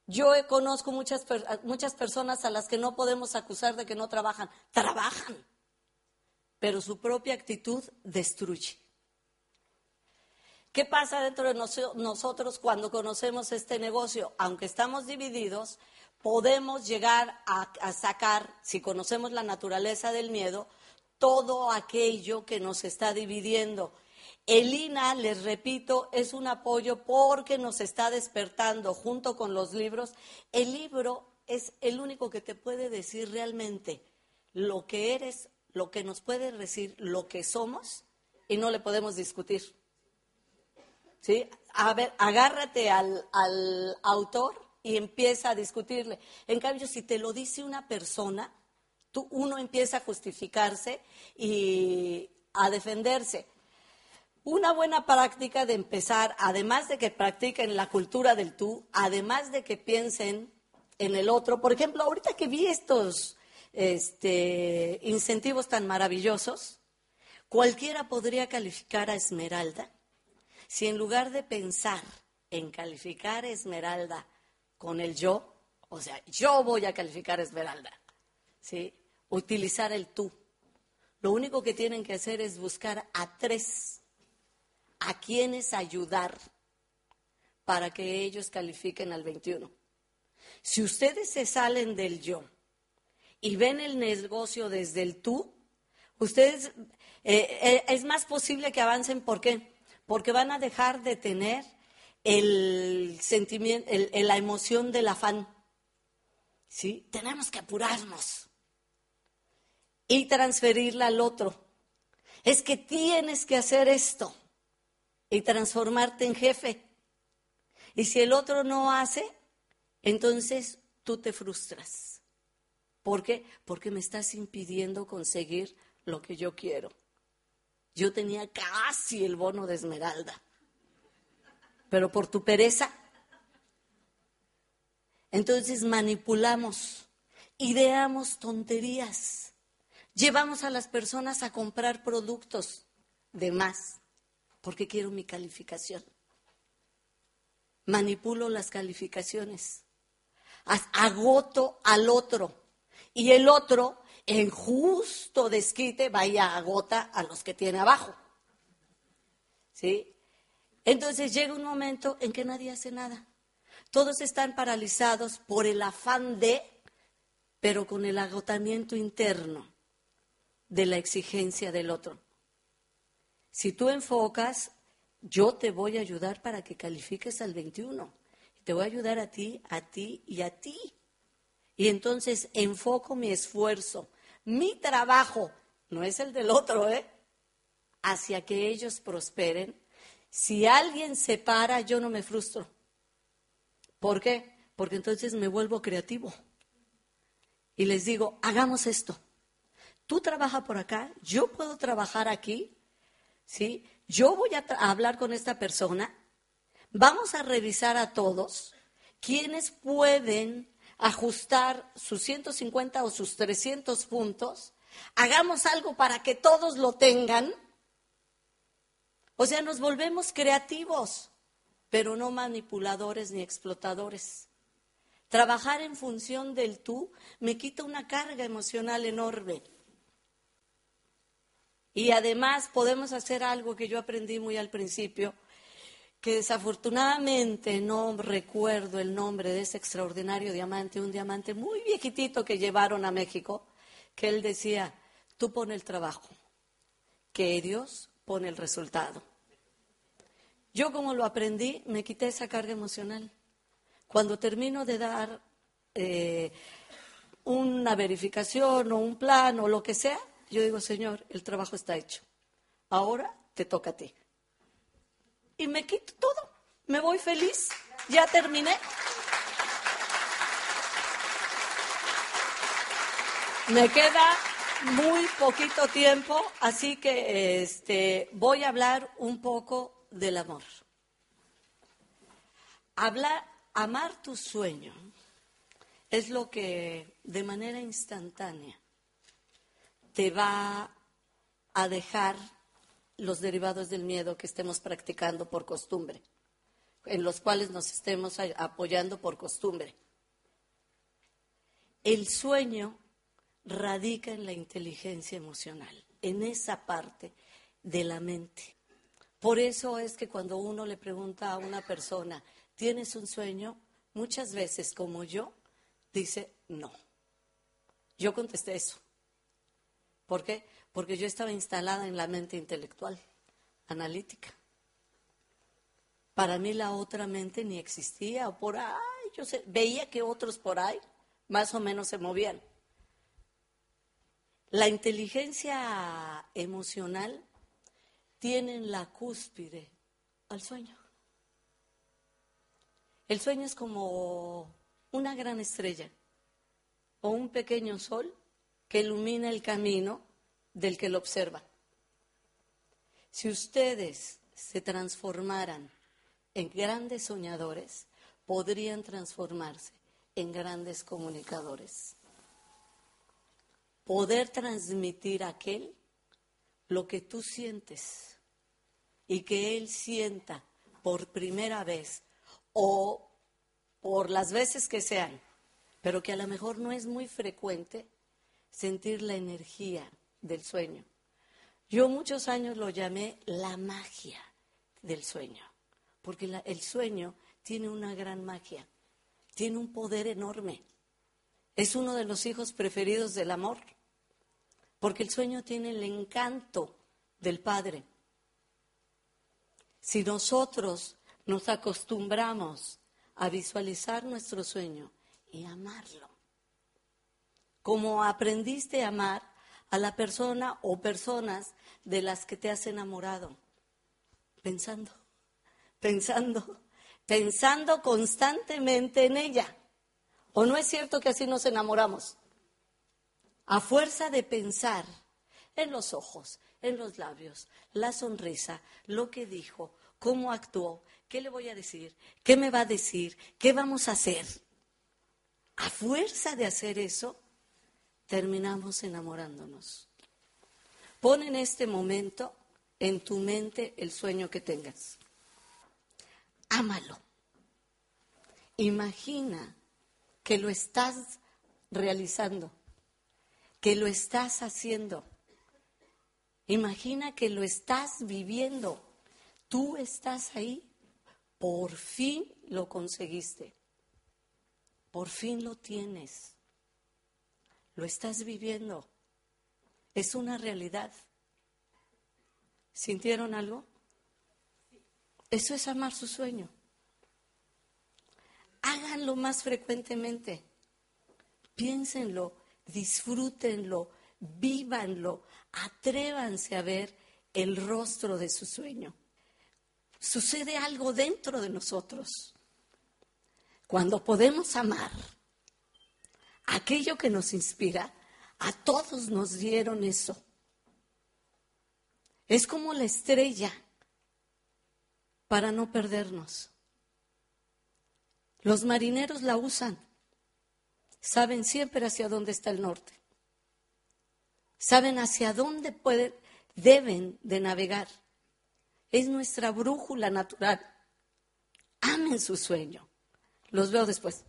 Yo conozco muchas, muchas personas a las que no podemos acusar de que no trabajan. Trabajan, pero su propia actitud destruye. ¿Qué pasa dentro de nosotros cuando conocemos este negocio? Aunque estamos divididos, podemos llegar a, sacar, si conocemos la naturaleza del miedo, todo aquello que nos está dividiendo el INA, les repito, es un apoyo porque nos está despertando junto con los libros. El libro es el único que te puede decir realmente lo que eres, lo que nos puede decir lo que somos y no le podemos discutir. ¿sí? A ver, agárrate al, al autor y empieza a discutirle. En cambio, si te lo dice una persona, tú, uno empieza a justificarse y a defenderse. Una buena práctica de empezar, además de que practiquen la cultura del tú, además de que piensen en el otro, por ejemplo, ahorita que vi estos este, incentivos tan maravillosos, cualquiera podría calificar a Esmeralda si en lugar de pensar en calificar a Esmeralda con el yo, o sea, yo voy a calificar a Esmeralda, ¿sí? Utilizar el tú. Lo único que tienen que hacer es buscar a tres a quienes ayudar para que ellos califiquen al 21. Si ustedes se salen del yo y ven el negocio desde el tú, ustedes eh, eh, es más posible que avancen. ¿Por qué? Porque van a dejar de tener el sentimiento, la emoción del afán. ¿Sí? Tenemos que apurarnos y transferirla al otro. Es que tienes que hacer esto y transformarte en jefe. Y si el otro no hace, entonces tú te frustras. ¿Por qué? Porque me estás impidiendo conseguir lo que yo quiero. Yo tenía casi el bono de Esmeralda, pero por tu pereza. Entonces manipulamos, ideamos tonterías, llevamos a las personas a comprar productos de más porque quiero mi calificación. Manipulo las calificaciones. Agoto al otro. Y el otro, en justo desquite, vaya agota a los que tiene abajo. ¿Sí? Entonces llega un momento en que nadie hace nada. Todos están paralizados por el afán de, pero con el agotamiento interno de la exigencia del otro. Si tú enfocas, yo te voy a ayudar para que califiques al 21. Te voy a ayudar a ti, a ti y a ti. Y entonces enfoco mi esfuerzo, mi trabajo, no es el del otro, ¿eh? Hacia que ellos prosperen. Si alguien se para, yo no me frustro. ¿Por qué? Porque entonces me vuelvo creativo. Y les digo, hagamos esto. Tú trabajas por acá, yo puedo trabajar aquí, ¿sí? Yo voy a, hablar con esta persona, vamos a revisar a todos quienes pueden ajustar sus 150 o sus 300 puntos, hagamos algo para que todos lo tengan. O sea, nos volvemos creativos, pero no manipuladores ni explotadores. Trabajar en función del tú me quita una carga emocional enorme. Y además podemos hacer algo que yo aprendí muy al principio, que desafortunadamente no recuerdo el nombre de ese extraordinario diamante, un diamante muy viejitito que llevaron a México, que él decía, tú pone el trabajo, que Dios pone el resultado. Yo como lo aprendí, me quité esa carga emocional. Cuando termino de dar eh, una verificación o un plan o lo que sea, yo digo, Señor, el trabajo está hecho. Ahora te toca a ti. Y me quito todo. Me voy feliz. Ya terminé. Me queda muy poquito tiempo, así que este, voy a hablar un poco del amor. Hablar, amar tu sueño es lo que de manera instantánea te va a dejar los derivados del miedo que estemos practicando por costumbre, en los cuales nos estemos apoyando por costumbre. El sueño radica en la inteligencia emocional, en esa parte de la mente. Por eso es que cuando uno le pregunta a una persona, ¿tienes un sueño? Muchas veces, como yo, dice no. Yo contesté eso. ¿Por qué? Porque yo estaba instalada en la mente intelectual, analítica. Para mí la otra mente ni existía, o por ahí, yo veía que otros por ahí más o menos se movían. La inteligencia emocional tiene en la cúspide al sueño. El sueño es como una gran estrella o un pequeño sol que ilumina el camino del que lo observa. Si ustedes se transformaran en grandes soñadores, podrían transformarse en grandes comunicadores. Poder transmitir a aquel lo que tú sientes y que él sienta por primera vez o por las veces que sean, pero que a lo mejor no es muy frecuente sentir la energía del sueño. Yo muchos años lo llamé la magia del sueño, porque el sueño tiene una gran magia, tiene un poder enorme. Es uno de los hijos preferidos del amor, porque el sueño tiene el encanto del Padre. Si nosotros nos acostumbramos a visualizar nuestro sueño y amarlo, como aprendiste a amar a la persona o personas de las que te has enamorado, pensando, pensando, pensando constantemente en ella. ¿O no es cierto que así nos enamoramos? A fuerza de pensar en los ojos, en los labios, la sonrisa, lo que dijo, cómo actuó, qué le voy a decir, qué me va a decir, qué vamos a hacer. A fuerza de hacer eso, terminamos enamorándonos. Pon en este momento en tu mente el sueño que tengas. Ámalo. Imagina que lo estás realizando, que lo estás haciendo. Imagina que lo estás viviendo. Tú estás ahí. Por fin lo conseguiste. Por fin lo tienes. Lo estás viviendo. Es una realidad. ¿Sintieron algo? Eso es amar su sueño. Háganlo más frecuentemente. Piénsenlo, disfrútenlo, vívanlo, atrévanse a ver el rostro de su sueño. Sucede algo dentro de nosotros. Cuando podemos amar aquello que nos inspira, a todos nos dieron eso. Es como la estrella para no perdernos. Los marineros la usan. Saben siempre hacia dónde está el norte. Saben hacia dónde pueden, deben de navegar. Es nuestra brújula natural. Amen su sueño. Los veo después.